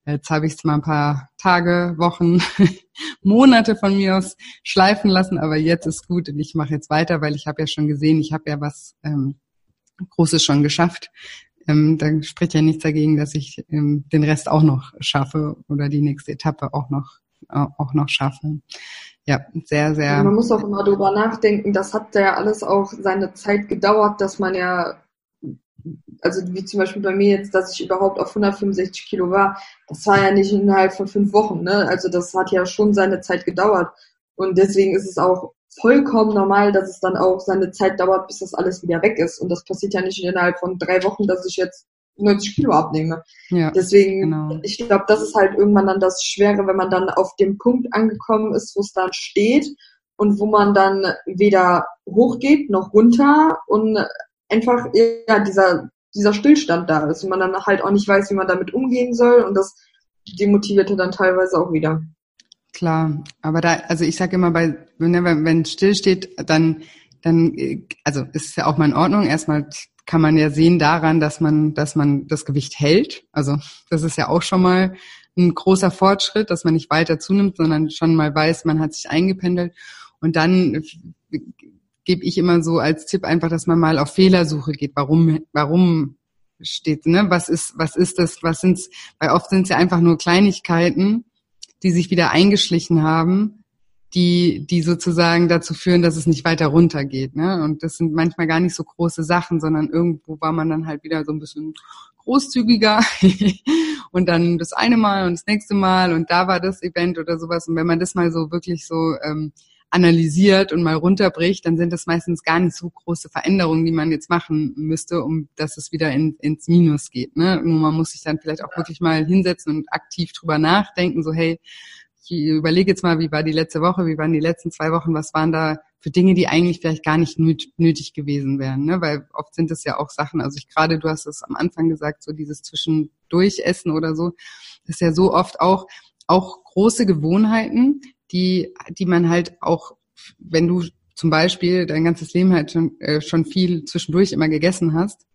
jetzt habe ich es mal ein paar Tage, Wochen, (laughs) Monate von mir aus schleifen lassen, aber jetzt ist gut und ich mache jetzt weiter, weil ich habe ja schon gesehen, ich habe ja was ähm, Großes schon geschafft. Ähm, da spricht ja nichts dagegen, dass ich ähm, den Rest auch noch schaffe oder die nächste Etappe auch noch äh, auch noch schaffe. Ja, sehr, sehr. Man muss auch immer drüber nachdenken, das hat ja alles auch seine Zeit gedauert, dass man ja also wie zum Beispiel bei mir jetzt, dass ich überhaupt auf 165 Kilo war, das war ja nicht innerhalb von fünf Wochen, ne? Also das hat ja schon seine Zeit gedauert. Und deswegen ist es auch vollkommen normal, dass es dann auch seine Zeit dauert, bis das alles wieder weg ist. Und das passiert ja nicht innerhalb von drei Wochen, dass ich jetzt 90 Kilo abnehme. Ja, Deswegen, genau. ich glaube, das ist halt irgendwann dann das Schwere, wenn man dann auf dem Punkt angekommen ist, wo es dann steht und wo man dann weder hochgeht noch runter und einfach ja dieser dieser Stillstand da ist und man dann halt auch nicht weiß, wie man damit umgehen soll und das demotivierte dann teilweise auch wieder. Klar, aber da, also ich sage immer, bei, wenn, wenn still steht, dann, dann, also ist ja auch mal in Ordnung. Erstmal kann man ja sehen daran, dass man, dass man das Gewicht hält. Also das ist ja auch schon mal ein großer Fortschritt, dass man nicht weiter zunimmt, sondern schon mal weiß, man hat sich eingependelt. Und dann gebe ich immer so als Tipp einfach, dass man mal auf Fehlersuche geht. Warum, warum steht, ne? Was ist, was ist das? Was sind's? Weil oft sind es ja einfach nur Kleinigkeiten, die sich wieder eingeschlichen haben, die, die sozusagen dazu führen, dass es nicht weiter runtergeht. Ne? Und das sind manchmal gar nicht so große Sachen, sondern irgendwo war man dann halt wieder so ein bisschen großzügiger (laughs) und dann das eine Mal und das nächste Mal und da war das Event oder sowas. Und wenn man das mal so wirklich so ähm, analysiert und mal runterbricht, dann sind das meistens gar nicht so große Veränderungen, die man jetzt machen müsste, um dass es wieder in, ins Minus geht. Ne? Man muss sich dann vielleicht auch wirklich mal hinsetzen und aktiv drüber nachdenken, so hey, ich überlege jetzt mal, wie war die letzte Woche, wie waren die letzten zwei Wochen, was waren da für Dinge, die eigentlich vielleicht gar nicht nötig gewesen wären, ne? Weil oft sind es ja auch Sachen, also ich gerade, du hast es am Anfang gesagt, so dieses Zwischendurchessen oder so, das ist ja so oft auch, auch große Gewohnheiten, die, die man halt auch, wenn du zum Beispiel dein ganzes Leben halt schon, äh, schon viel zwischendurch immer gegessen hast,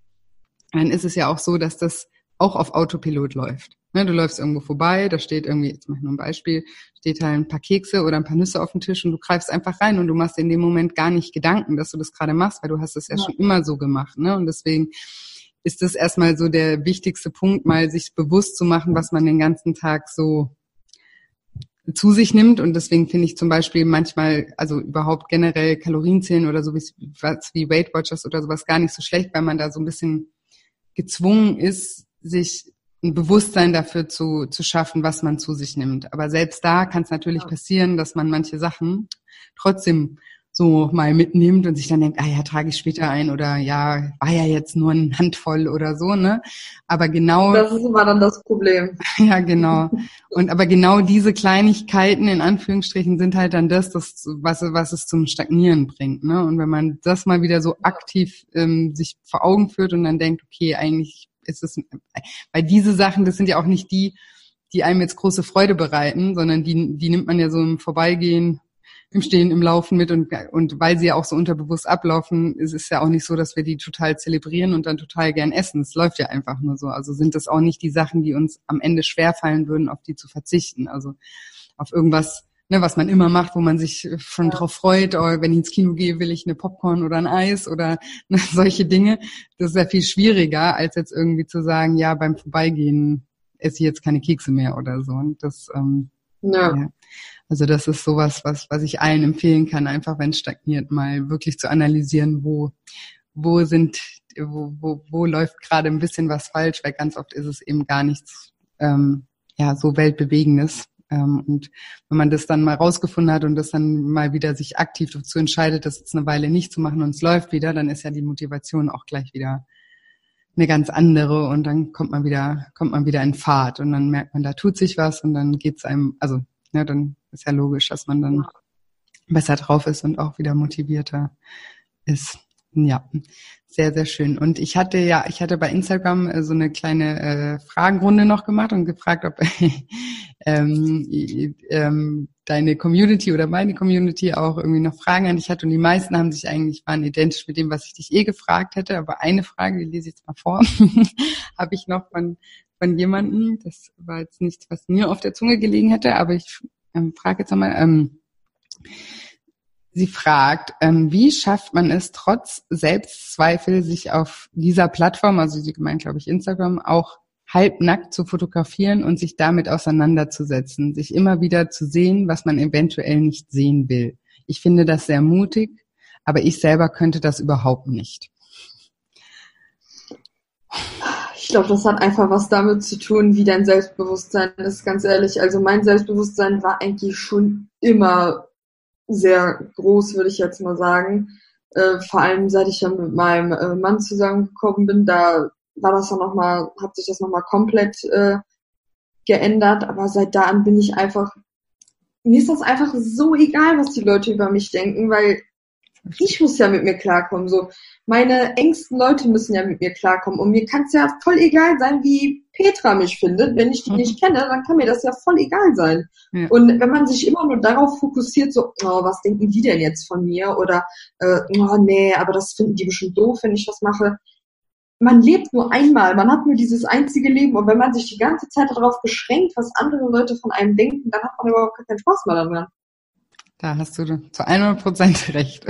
dann ist es ja auch so, dass das auch auf Autopilot läuft. Ne, du läufst irgendwo vorbei, da steht irgendwie, jetzt mach ich nur ein Beispiel, steht halt ein paar Kekse oder ein paar Nüsse auf dem Tisch und du greifst einfach rein und du machst in dem Moment gar nicht Gedanken, dass du das gerade machst, weil du hast es ja, ja, schon immer so gemacht. Ne? Und deswegen ist das erstmal so der wichtigste Punkt, mal sich bewusst zu machen, was man den ganzen Tag so zu sich nimmt. Und deswegen finde ich zum Beispiel manchmal, also überhaupt generell Kalorienzählen oder so wie, wie Weight Watchers oder sowas gar nicht so schlecht, weil man da so ein bisschen gezwungen ist, sich ein Bewusstsein dafür zu, zu schaffen, was man zu sich nimmt. Aber selbst da kann es natürlich ja. passieren, dass man manche Sachen trotzdem so mal mitnimmt und sich dann denkt, ah ja, trage ich später ein oder ja, war ja jetzt nur ein Handvoll oder so, ne? Aber genau. Das ist immer dann das Problem. (laughs) ja, genau. Und aber genau diese Kleinigkeiten in Anführungsstrichen sind halt dann das, das was, was es zum Stagnieren bringt, ne? Und wenn man das mal wieder so aktiv ähm, sich vor Augen führt und dann denkt, okay, eigentlich ist es, weil diese Sachen, das sind ja auch nicht die, die einem jetzt große Freude bereiten, sondern die, die nimmt man ja so im Vorbeigehen im Stehen, im Laufen mit und, und weil sie ja auch so unterbewusst ablaufen, ist es ja auch nicht so, dass wir die total zelebrieren und dann total gern essen. Es läuft ja einfach nur so. Also sind das auch nicht die Sachen, die uns am Ende schwerfallen würden, auf die zu verzichten. Also auf irgendwas, ne, was man immer macht, wo man sich schon drauf freut, oh, wenn ich ins Kino gehe, will ich eine Popcorn oder ein Eis oder (laughs) ne, solche Dinge. Das ist ja viel schwieriger, als jetzt irgendwie zu sagen, ja, beim Vorbeigehen esse ich jetzt keine Kekse mehr oder so. Und das, ähm, ja. ja. Also das ist sowas, was, was ich allen empfehlen kann, einfach wenn es stagniert, mal wirklich zu analysieren, wo, wo sind, wo, wo, wo läuft gerade ein bisschen was falsch, weil ganz oft ist es eben gar nichts ähm, ja, so Weltbewegendes. Ähm, und wenn man das dann mal rausgefunden hat und das dann mal wieder sich aktiv dazu entscheidet, das jetzt eine Weile nicht zu machen und es läuft wieder, dann ist ja die Motivation auch gleich wieder eine ganz andere und dann kommt man wieder, kommt man wieder in Fahrt und dann merkt man, da tut sich was und dann geht's einem, also ja, dann ist ja logisch, dass man dann besser drauf ist und auch wieder motivierter ist. Ja, sehr, sehr schön. Und ich hatte ja, ich hatte bei Instagram äh, so eine kleine äh, Fragenrunde noch gemacht und gefragt, ob (laughs) ähm, ähm, deine Community oder meine Community auch irgendwie noch Fragen an dich hat. Und die meisten haben sich eigentlich, waren identisch mit dem, was ich dich eh gefragt hätte. Aber eine Frage, die lese ich jetzt mal vor, (laughs) habe ich noch von von jemandem, das war jetzt nichts, was mir auf der Zunge gelegen hätte, aber ich ähm, frage jetzt einmal, ähm, sie fragt, ähm, wie schafft man es trotz Selbstzweifel, sich auf dieser Plattform, also sie gemeint, glaube ich, Instagram, auch halbnackt zu fotografieren und sich damit auseinanderzusetzen, sich immer wieder zu sehen, was man eventuell nicht sehen will. Ich finde das sehr mutig, aber ich selber könnte das überhaupt nicht. Ich glaube, das hat einfach was damit zu tun, wie dein Selbstbewusstsein ist, ganz ehrlich. Also mein Selbstbewusstsein war eigentlich schon immer sehr groß, würde ich jetzt mal sagen. Äh, vor allem seit ich ja mit meinem äh, Mann zusammengekommen bin, da war das dann nochmal, hat sich das nochmal komplett äh, geändert. Aber seit da an bin ich einfach, mir ist das einfach so egal, was die Leute über mich denken, weil ich muss ja mit mir klarkommen. So, meine engsten Leute müssen ja mit mir klarkommen. Und mir kann es ja voll egal sein, wie Petra mich findet. Wenn ich die mhm. nicht kenne, dann kann mir das ja voll egal sein. Ja. Und wenn man sich immer nur darauf fokussiert, so, oh, was denken die denn jetzt von mir? Oder, äh, oh nee, aber das finden die bestimmt doof, wenn ich was mache. Man lebt nur einmal, man hat nur dieses einzige Leben. Und wenn man sich die ganze Zeit darauf beschränkt, was andere Leute von einem denken, dann hat man überhaupt keinen Spaß mehr daran. Da hast du zu 100 Prozent recht.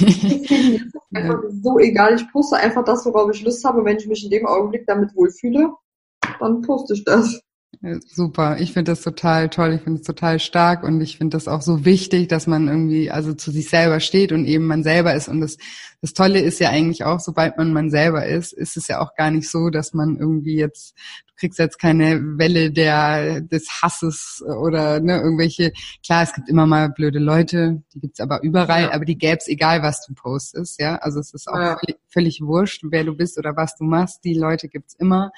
Deswegen ist es einfach so egal. Ich poste einfach das, worauf ich Lust habe. Wenn ich mich in dem Augenblick damit wohlfühle, dann poste ich das. Super, ich finde das total toll, ich finde es total stark und ich finde das auch so wichtig, dass man irgendwie also zu sich selber steht und eben man selber ist. Und das das Tolle ist ja eigentlich auch, sobald man man selber ist, ist es ja auch gar nicht so, dass man irgendwie jetzt, kriegst jetzt keine Welle der des Hasses oder ne, irgendwelche, klar, es gibt immer mal blöde Leute, die gibt's aber überall, ja. aber die gäb's egal, was du postest, ja. Also es ist auch ja. völlig, völlig wurscht, wer du bist oder was du machst, die Leute gibt's immer.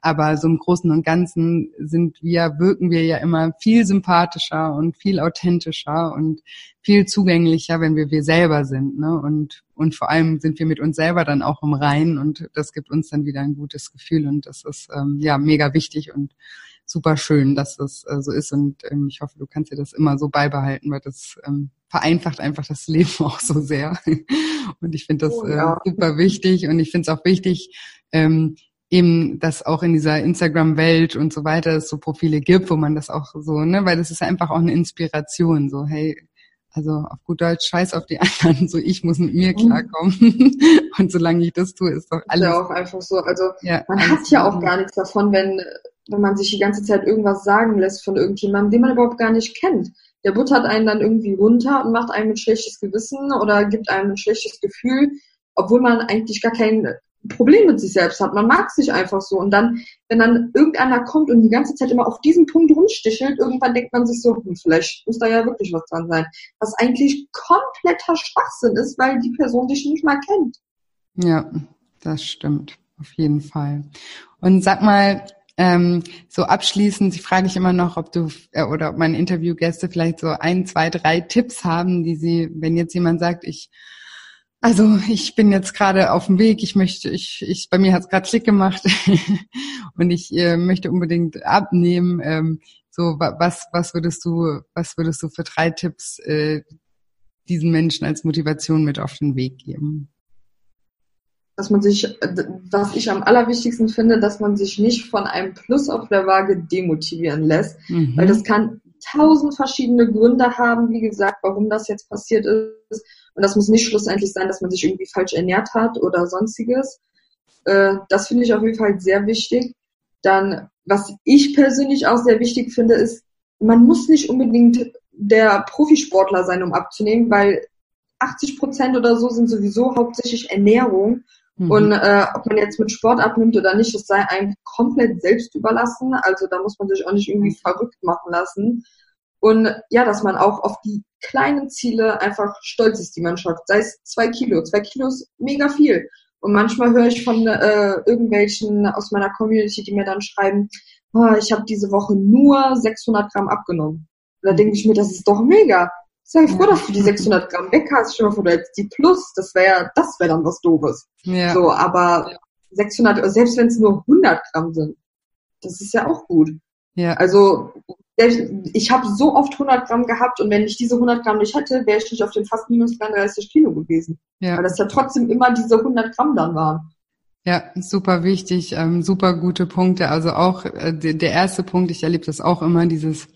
Aber so im Großen und Ganzen sind wir, wirken wir ja immer viel sympathischer und viel authentischer und viel zugänglicher, wenn wir wir selber sind. Ne? Und, und vor allem sind wir mit uns selber dann auch im Reinen und das gibt uns dann wieder ein gutes Gefühl und das ist ähm, ja mega wichtig und super schön, dass das äh, so ist und ähm, ich hoffe, du kannst dir das immer so beibehalten, weil das ähm, vereinfacht einfach das (laughs) Leben auch so sehr. und ich finde das oh, ja. äh, super wichtig und ich finde es auch wichtig, ähm, eben, dass auch in dieser Instagram-Welt und so weiter es so Profile gibt, wo man das auch so, ne, weil das ist einfach auch eine Inspiration, so, hey, also auf gut Deutsch, scheiß auf die anderen, so ich muss mit mir mhm. klarkommen. (laughs) und solange ich das tue, ist doch alles. Ja, auch einfach so. Also ja, man hat ja auch gar nichts davon, wenn, wenn man sich die ganze Zeit irgendwas sagen lässt von irgendjemandem, den man überhaupt gar nicht kennt. Der buttert einen dann irgendwie runter und macht einem ein schlechtes Gewissen oder gibt einem ein schlechtes Gefühl, obwohl man eigentlich gar kein Problem mit sich selbst hat. Man mag sich einfach so. Und dann, wenn dann irgendeiner kommt und die ganze Zeit immer auf diesen Punkt rumstichelt, irgendwann denkt man sich so, hm, vielleicht muss da ja wirklich was dran sein. Was eigentlich kompletter Schwachsinn ist, weil die Person dich nicht mal kennt. Ja, das stimmt. Auf jeden Fall. Und sag mal, ähm, so abschließend, ich frage ich immer noch, ob du äh, oder ob meine Interviewgäste vielleicht so ein, zwei, drei Tipps haben, die sie, wenn jetzt jemand sagt, ich also ich bin jetzt gerade auf dem Weg. Ich möchte, ich, ich bei mir hat es gerade Klick gemacht (laughs) und ich äh, möchte unbedingt abnehmen. Ähm, so was, was würdest du, was würdest du für drei Tipps äh, diesen Menschen als Motivation mit auf den Weg geben? Dass man sich, was ich am allerwichtigsten finde, dass man sich nicht von einem Plus auf der Waage demotivieren lässt, mhm. weil das kann tausend verschiedene Gründe haben, wie gesagt, warum das jetzt passiert ist. Und das muss nicht schlussendlich sein, dass man sich irgendwie falsch ernährt hat oder sonstiges. Äh, das finde ich auf jeden Fall sehr wichtig. Dann, was ich persönlich auch sehr wichtig finde, ist, man muss nicht unbedingt der Profisportler sein, um abzunehmen, weil 80 Prozent oder so sind sowieso hauptsächlich Ernährung. Mhm. Und äh, ob man jetzt mit Sport abnimmt oder nicht, das sei einem komplett selbst überlassen. Also da muss man sich auch nicht irgendwie verrückt machen lassen. Und ja, dass man auch auf die kleinen Ziele einfach stolz ist, die man schafft. Sei es zwei Kilo. Zwei Kilo ist mega viel. Und manchmal höre ich von äh, irgendwelchen aus meiner Community, die mir dann schreiben, oh, ich habe diese Woche nur 600 Gramm abgenommen. Und da denke ich mir, das ist doch mega. Sei froh, dass du die 600 Gramm weg hast. Stell dir vor, du hättest die Plus. Das wäre, das wäre dann was Doofes. Ja. So, aber 600, selbst wenn es nur 100 Gramm sind, das ist ja auch gut. Ja. Also ich habe so oft 100 Gramm gehabt und wenn ich diese 100 Gramm nicht hätte, wäre ich nicht auf den fast minus 33 Kilo gewesen. Ja. Weil das ja trotzdem immer diese 100 Gramm dann waren. Ja, super wichtig, ähm, super gute Punkte. Also auch äh, der erste Punkt, ich erlebe das auch immer, dieses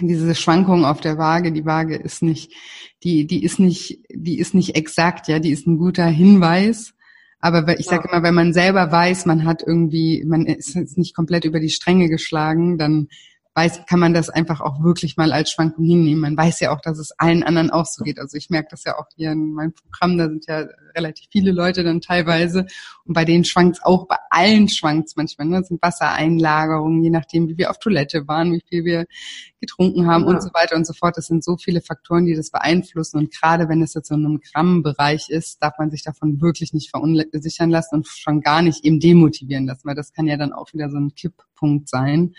diese Schwankung auf der Waage, die Waage ist nicht, die, die ist nicht, die ist nicht exakt, ja, die ist ein guter Hinweis. Aber ich sage immer, wenn man selber weiß, man hat irgendwie, man ist jetzt nicht komplett über die Stränge geschlagen, dann weiß, kann man das einfach auch wirklich mal als Schwankung hinnehmen. Man weiß ja auch, dass es allen anderen auch so geht. Also ich merke das ja auch hier in meinem Programm, da sind ja relativ viele Leute dann teilweise und bei denen schwankt es auch, bei allen schwankt es manchmal. Ne? Das sind Wassereinlagerungen, je nachdem, wie wir auf Toilette waren, wie viel wir getrunken haben ja. und so weiter und so fort. Das sind so viele Faktoren, die das beeinflussen und gerade wenn es jetzt so in einem Grammbereich ist, darf man sich davon wirklich nicht verunsichern lassen und schon gar nicht eben demotivieren lassen, weil das kann ja dann auch wieder so ein Kipppunkt sein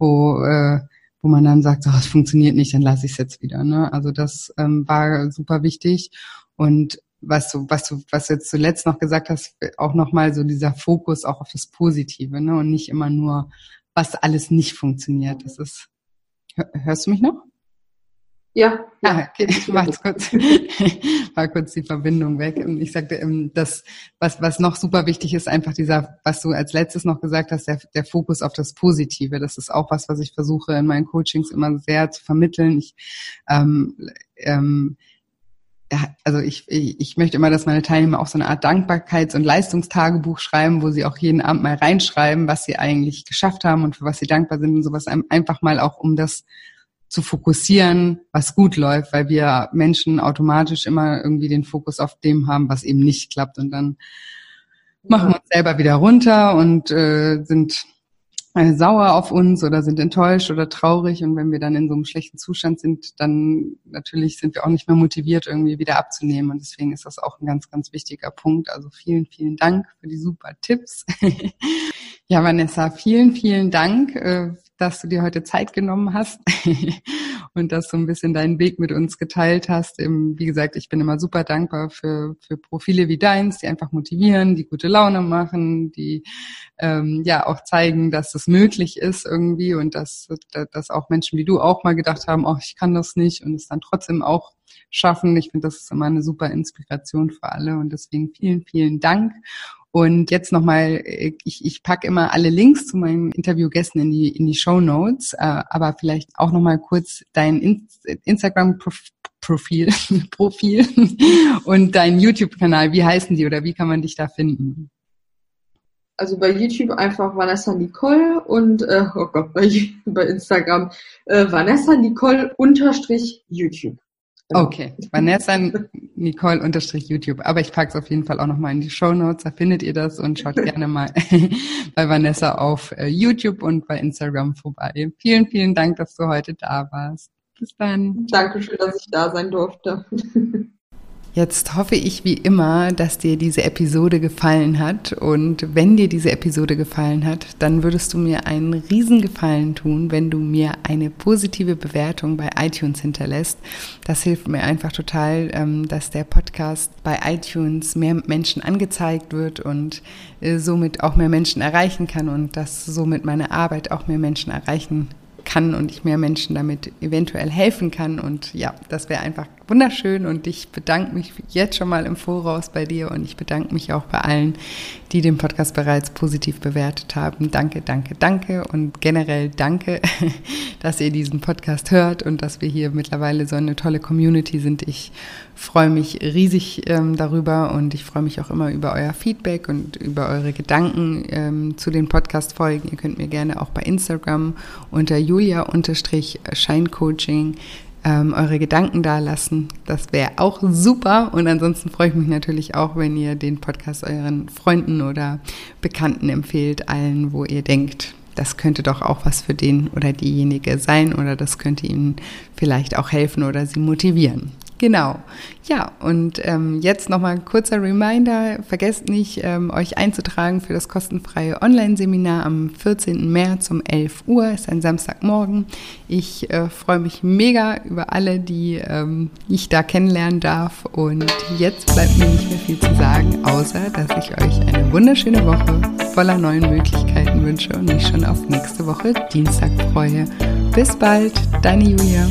wo, äh, wo man dann sagt, oh, es funktioniert nicht, dann lasse ich es jetzt wieder. Ne? Also das ähm, war super wichtig. Und was du, was du, was du jetzt zuletzt noch gesagt hast, auch nochmal so dieser Fokus auch auf das Positive, ne? Und nicht immer nur, was alles nicht funktioniert. Das ist, hörst du mich noch? Ja. Ah, okay. (laughs) War kurz, (laughs) war kurz die Verbindung weg. Ich sagte, ähm, das, was, was noch super wichtig ist, einfach dieser, was du als letztes noch gesagt hast, der, der Fokus auf das Positive. Das ist auch was, was ich versuche in meinen Coachings immer sehr zu vermitteln. Ich, ähm, ähm, also ich, ich möchte immer, dass meine Teilnehmer auch so eine Art Dankbarkeits- und Leistungstagebuch schreiben, wo sie auch jeden Abend mal reinschreiben, was sie eigentlich geschafft haben und für was sie dankbar sind und sowas einfach mal auch um das zu fokussieren, was gut läuft, weil wir Menschen automatisch immer irgendwie den Fokus auf dem haben, was eben nicht klappt und dann machen wir uns selber wieder runter und äh, sind äh, sauer auf uns oder sind enttäuscht oder traurig und wenn wir dann in so einem schlechten Zustand sind, dann natürlich sind wir auch nicht mehr motiviert, irgendwie wieder abzunehmen und deswegen ist das auch ein ganz, ganz wichtiger Punkt. Also vielen, vielen Dank für die super Tipps. (laughs) ja, Vanessa, vielen, vielen Dank äh, dass du dir heute Zeit genommen hast (laughs) und dass du ein bisschen deinen Weg mit uns geteilt hast. Wie gesagt, ich bin immer super dankbar für, für Profile wie deins, die einfach motivieren, die gute Laune machen, die ähm, ja auch zeigen, dass es möglich ist irgendwie und dass, dass auch Menschen wie du auch mal gedacht haben, oh, ich kann das nicht und es dann trotzdem auch schaffen. Ich finde, das ist immer eine super Inspiration für alle und deswegen vielen, vielen Dank. Und jetzt nochmal, äh, ich, ich packe immer alle Links zu meinen Interviewgästen in die, in die Show Notes, äh, aber vielleicht auch nochmal kurz dein In Instagram-Profil (laughs) Profil und dein YouTube-Kanal. Wie heißen die oder wie kann man dich da finden? Also bei YouTube einfach Vanessa Nicole und äh, oh Gott, bei, (laughs) bei Instagram äh, Vanessa Nicole unterstrich YouTube. Genau. Okay, Vanessa Nicole unterstrich YouTube. Aber ich packe es auf jeden Fall auch nochmal in die Show Notes. Da findet ihr das und schaut gerne mal (laughs) bei Vanessa auf äh, YouTube und bei Instagram vorbei. Vielen, vielen Dank, dass du heute da warst. Bis dann. Dankeschön, dass ich da sein durfte. (laughs) Jetzt hoffe ich wie immer, dass dir diese Episode gefallen hat. Und wenn dir diese Episode gefallen hat, dann würdest du mir einen Riesengefallen tun, wenn du mir eine positive Bewertung bei iTunes hinterlässt. Das hilft mir einfach total, ähm, dass der Podcast bei iTunes mehr Menschen angezeigt wird und äh, somit auch mehr Menschen erreichen kann und dass somit meine Arbeit auch mehr Menschen erreichen kann und ich mehr Menschen damit eventuell helfen kann. Und ja, das wäre einfach wunderschön und ich bedanke mich jetzt schon mal im Voraus bei dir und ich bedanke mich auch bei allen, die den Podcast bereits positiv bewertet haben. Danke, danke, danke und generell danke, (laughs) dass ihr diesen Podcast hört und dass wir hier mittlerweile so eine tolle Community sind. Ich freue mich riesig ähm, darüber und ich freue mich auch immer über euer Feedback und über eure Gedanken ähm, zu den Podcast-Folgen. Ihr könnt mir gerne auch bei Instagram unter julia-scheincoaching ähm, eure Gedanken da lassen. Das wäre auch super. Und ansonsten freue ich mich natürlich auch, wenn ihr den Podcast euren Freunden oder Bekannten empfehlt, allen, wo ihr denkt, das könnte doch auch was für den oder diejenige sein oder das könnte ihnen vielleicht auch helfen oder sie motivieren. Genau. Ja, und ähm, jetzt nochmal ein kurzer Reminder. Vergesst nicht, ähm, euch einzutragen für das kostenfreie Online-Seminar am 14. März um 11 Uhr. Ist ein Samstagmorgen. Ich äh, freue mich mega über alle, die ähm, ich da kennenlernen darf. Und jetzt bleibt mir nicht mehr viel zu sagen, außer dass ich euch eine wunderschöne Woche voller neuen Möglichkeiten wünsche und mich schon auf nächste Woche Dienstag freue. Bis bald, deine Julia.